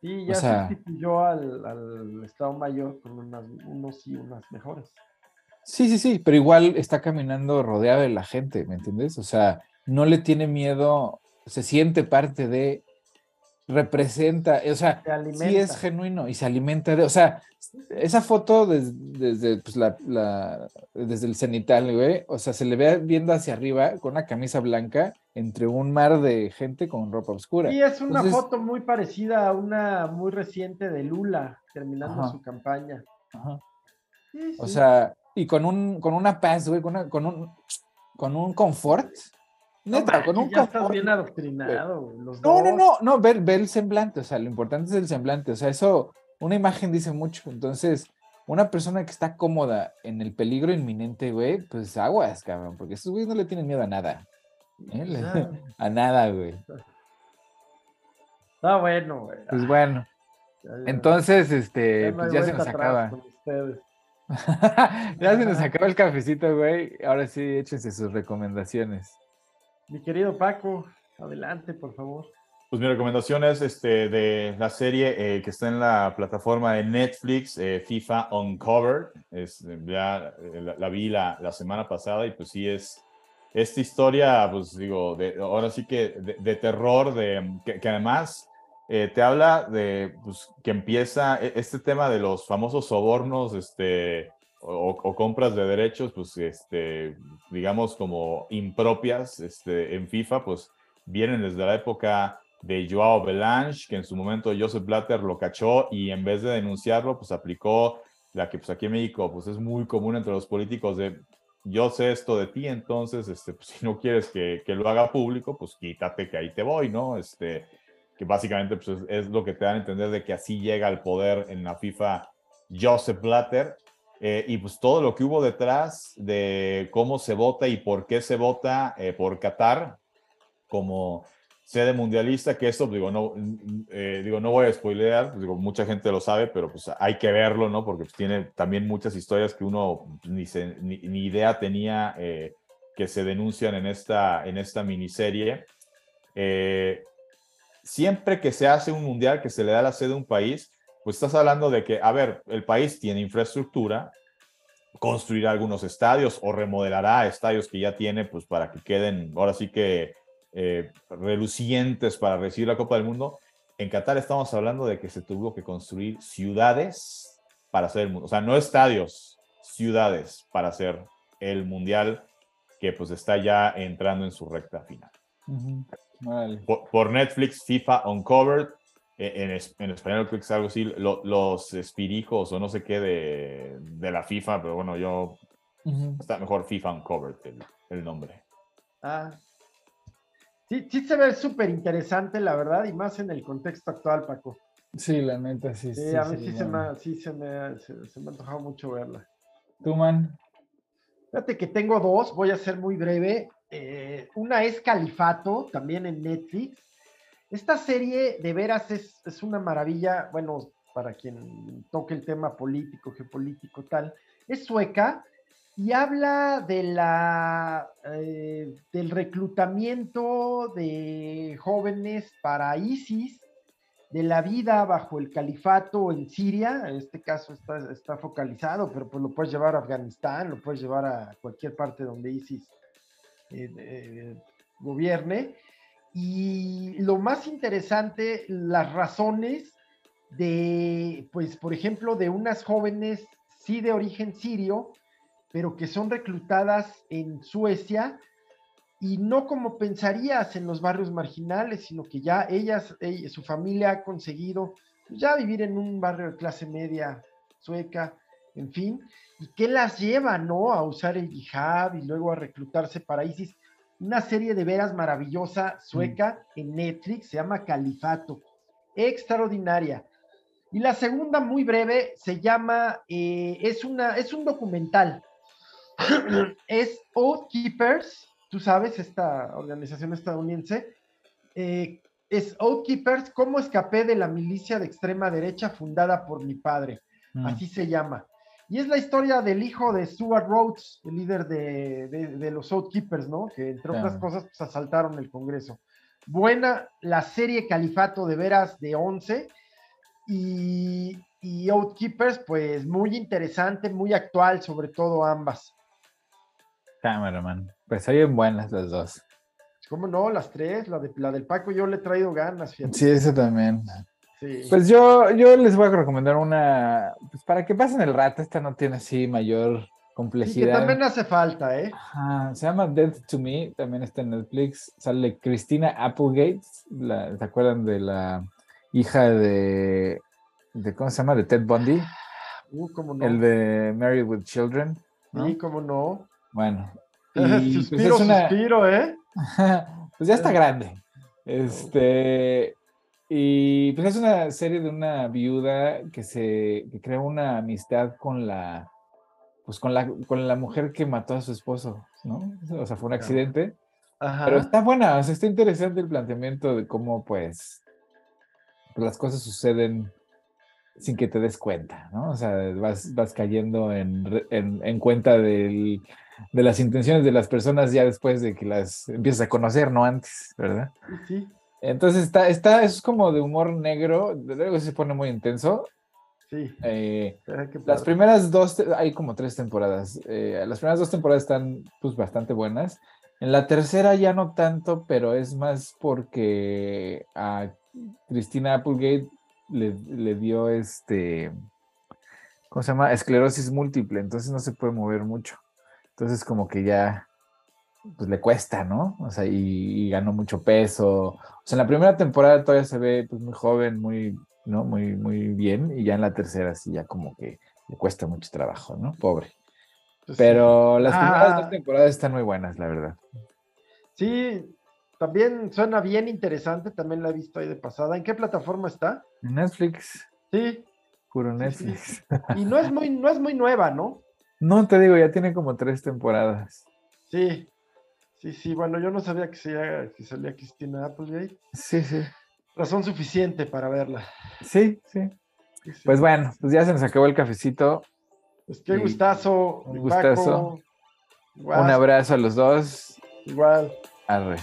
[SPEAKER 1] Y ya o sustituyó al, al, Estado Mayor con unas, unos y unas mejores.
[SPEAKER 2] Sí, sí, sí, pero igual está caminando rodeado de la gente, ¿me entiendes? O sea, no le tiene miedo se siente parte de, representa, o sea, sí es genuino y se alimenta de, o sea, esa foto desde, pues, la, desde el cenital, güey, o sea, se le ve viendo hacia arriba con una camisa blanca entre un mar de gente con ropa oscura.
[SPEAKER 1] Y es una foto muy parecida a una muy reciente de Lula terminando su campaña.
[SPEAKER 2] O sea, y con un con una paz, güey, con, con un con un confort
[SPEAKER 1] Neta, con un ya estás bien adoctrinado.
[SPEAKER 2] no, no, no, no, ver, ver el semblante, o sea, lo importante es el semblante, o sea, eso, una imagen dice mucho, entonces, una persona que está cómoda en el peligro inminente, güey, pues aguas, cabrón, porque esos güeyes no le tienen miedo a nada. ¿eh? A nada, güey.
[SPEAKER 1] Está bueno, güey.
[SPEAKER 2] Pues bueno. Entonces, este, pues ya se nos acaba. ya se nos acaba el cafecito, güey. Ahora sí, échense sus recomendaciones.
[SPEAKER 1] Mi querido Paco, adelante, por favor.
[SPEAKER 3] Pues mi recomendación es este, de la serie eh, que está en la plataforma de Netflix, eh, FIFA Uncovered. Es, ya eh, la, vi la, la, semana pasada y pues sí es esta historia, pues digo, de, ahora sí que de, terror, de, que, además te habla de pues, que empieza e, este tema de los famosos sobornos, este, o, compras de derechos, pues, este, digamos, como impropias este, en FIFA, pues vienen desde la época de Joao Belange, que en su momento Joseph Blatter lo cachó y en vez de denunciarlo, pues aplicó la que pues aquí en México pues es muy común entre los políticos de yo sé esto de ti, entonces este, pues, si no quieres que, que, lo haga público, pues quítate que ahí te voy, ¿no? Este, que básicamente pues, es, es, lo que te dan a entender de que así llega al poder en la FIFA Joseph Blatter eh, y pues todo lo que hubo detrás de cómo se vota y por qué se vota eh, por Qatar como sede mundialista, que esto, digo, no, eh, digo, no voy a spoilear, pues, digo, mucha gente lo sabe, pero pues hay que verlo, ¿no? Porque pues, tiene también muchas historias que uno ni, ni, idea tenía que se denuncian en esta, en esta miniserie. siempre que se hace un mundial, que se le da la sede a un país, pues estás hablando de que, a ver, el país tiene infraestructura, construirá algunos estadios o remodelará estadios que ya tiene, pues para que queden, ahora sí que, eh, relucientes para recibir la Copa del Mundo. En Qatar estamos hablando de que se tuvo que construir ciudades para hacer el mundo, o sea, no estadios, ciudades para hacer el mundial que pues está ya entrando en su recta final.
[SPEAKER 2] Vale.
[SPEAKER 3] por, por Netflix, FIFA Uncovered. Eh, En, en español creo que es algo así, lo- los espirijos o no sé qué de, de la FIFA, pero bueno, yo está mejor FIFA Uncovered el, el nombre.
[SPEAKER 1] Ah. Sí, sí se ve súper interesante, la verdad, y más en el contexto actual, Paco.
[SPEAKER 2] Sí, la neta, sí.
[SPEAKER 1] Sí,
[SPEAKER 2] sí,
[SPEAKER 1] a mí
[SPEAKER 2] sí,
[SPEAKER 1] sí, se me, ha- sí se, me, se me ha antojado mucho verla.
[SPEAKER 2] ¿Tú, man?
[SPEAKER 1] Fíjate que tengo dos, voy a ser muy breve. Eh, una es Califato, también en Netflix. Esta serie de veras es, es una maravilla, bueno, para quien toque el tema político, geopolítico, tal. Es sueca y habla de la, eh, del reclutamiento de jóvenes para ISIS, de la vida bajo el califato en Siria, en este caso está, está focalizado, pero pues lo puedes llevar a Afganistán, lo puedes llevar a cualquier parte donde ISIS eh, eh, gobierne. Y lo más interesante, las razones de, pues, por ejemplo, de unas jóvenes, sí de origen sirio, pero que son reclutadas en Suecia y no como pensarías en los barrios marginales, sino que ya ellas, ella- su familia ha conseguido pues, ya vivir en un barrio de clase media sueca, en fin, y qué las lleva, ¿no? A usar el hijab y luego a reclutarse para ISIS. Una serie de veras maravillosa sueca en Netflix, se llama Califato, extraordinaria. Y la segunda, muy breve, se llama, eh, es, una, es un documental, es Oath Keepers, tú sabes, esta organización estadounidense, eh, es Oath Keepers, cómo escapé de la milicia de extrema derecha fundada por mi padre,
[SPEAKER 2] Mm.
[SPEAKER 1] así se llama. Y es la historia del hijo de Stuart Rhodes, el líder de, de- de los Oath Keepers, ¿no? Que entre otras
[SPEAKER 2] Claro.
[SPEAKER 1] cosas, pues asaltaron el Congreso. Buena la serie Califato de veras de 11 y, y Oath Keepers, pues muy interesante, muy actual, sobre todo ambas.
[SPEAKER 2] Cameraman. Pues oyen buenas las dos.
[SPEAKER 1] ¿Cómo no? Las tres, la, de, la del Paco yo le he traído ganas, fíjate.
[SPEAKER 2] Sí, eso también.
[SPEAKER 1] Sí.
[SPEAKER 2] Pues yo, yo les voy a recomendar una, pues para que pasen el rato, esta no tiene así mayor
[SPEAKER 1] que
[SPEAKER 2] complejidad.
[SPEAKER 1] también hace falta, ¿eh?
[SPEAKER 2] Ajá, se llama Dead to Me, también está en Netflix. Sale Christina Applegate, la- ¿se acuerdan de la hija de, de ¿cómo se llama? De Ted Bundy,
[SPEAKER 1] Uh, cómo no.
[SPEAKER 2] el de Married with Children. ¿no?
[SPEAKER 1] Sí, cómo no.
[SPEAKER 2] Bueno. y, pues,
[SPEAKER 1] suspiro,
[SPEAKER 2] es una-
[SPEAKER 1] suspiro, ¿eh?
[SPEAKER 2] pues ya está grande. Este, y pues es una serie de una viuda que se que crea una amistad con la pues con la con la mujer que mató a su esposo, ¿no? O sea, fue un accidente,
[SPEAKER 1] Ajá.
[SPEAKER 2] pero está buena, o sea, está interesante el planteamiento de cómo pues, las cosas suceden sin que te des cuenta, ¿no? O sea, vas, vas cayendo en, en, en cuenta del- de las intenciones de las personas ya después de que las empiezas a conocer, no antes, ¿verdad?
[SPEAKER 1] Sí,
[SPEAKER 2] Entonces está, está, es como de humor negro, de luego se pone muy intenso.
[SPEAKER 1] sí.
[SPEAKER 2] eh, las primeras dos, hay como tres temporadas. eh, las primeras dos temporadas están pues bastante buenas. En la tercera ya no tanto, pero es más porque a Cristina Applegate le, le dio este, ¿cómo se llama? Esclerosis múltiple, entonces no se puede mover mucho. Entonces como que ya, pues le cuesta, ¿no? O sea, y, y ganó mucho peso. O sea, en la primera temporada todavía se ve pues muy joven, muy, ¿no? Muy, muy bien, y ya en la tercera sí ya como que le cuesta mucho trabajo, ¿no? Pobre.
[SPEAKER 1] Pues sí.
[SPEAKER 2] Pero las primeras
[SPEAKER 1] Ah.
[SPEAKER 2] dos temporadas están muy buenas, la verdad.
[SPEAKER 1] Sí, también suena bien interesante, también la he visto ahí de pasada. ¿En qué plataforma está?
[SPEAKER 2] En Netflix,
[SPEAKER 1] Sí,
[SPEAKER 2] puro
[SPEAKER 1] Sí,
[SPEAKER 2] Netflix.
[SPEAKER 1] y no es muy, no es muy nueva, ¿no?
[SPEAKER 2] No te digo, ya tiene como tres temporadas.
[SPEAKER 1] Sí, sí, sí, bueno, yo no sabía que, se, que salía Cristina Applegate.
[SPEAKER 2] Sí, sí.
[SPEAKER 1] Razón suficiente para verla.
[SPEAKER 2] Sí, sí.
[SPEAKER 1] Sí, sí.
[SPEAKER 2] Pues bueno, pues ya se nos acabó el cafecito.
[SPEAKER 1] Pues qué gustazo,
[SPEAKER 2] un gustazo.
[SPEAKER 1] Paco.
[SPEAKER 2] Un abrazo a los dos.
[SPEAKER 1] Igual.
[SPEAKER 2] Arre.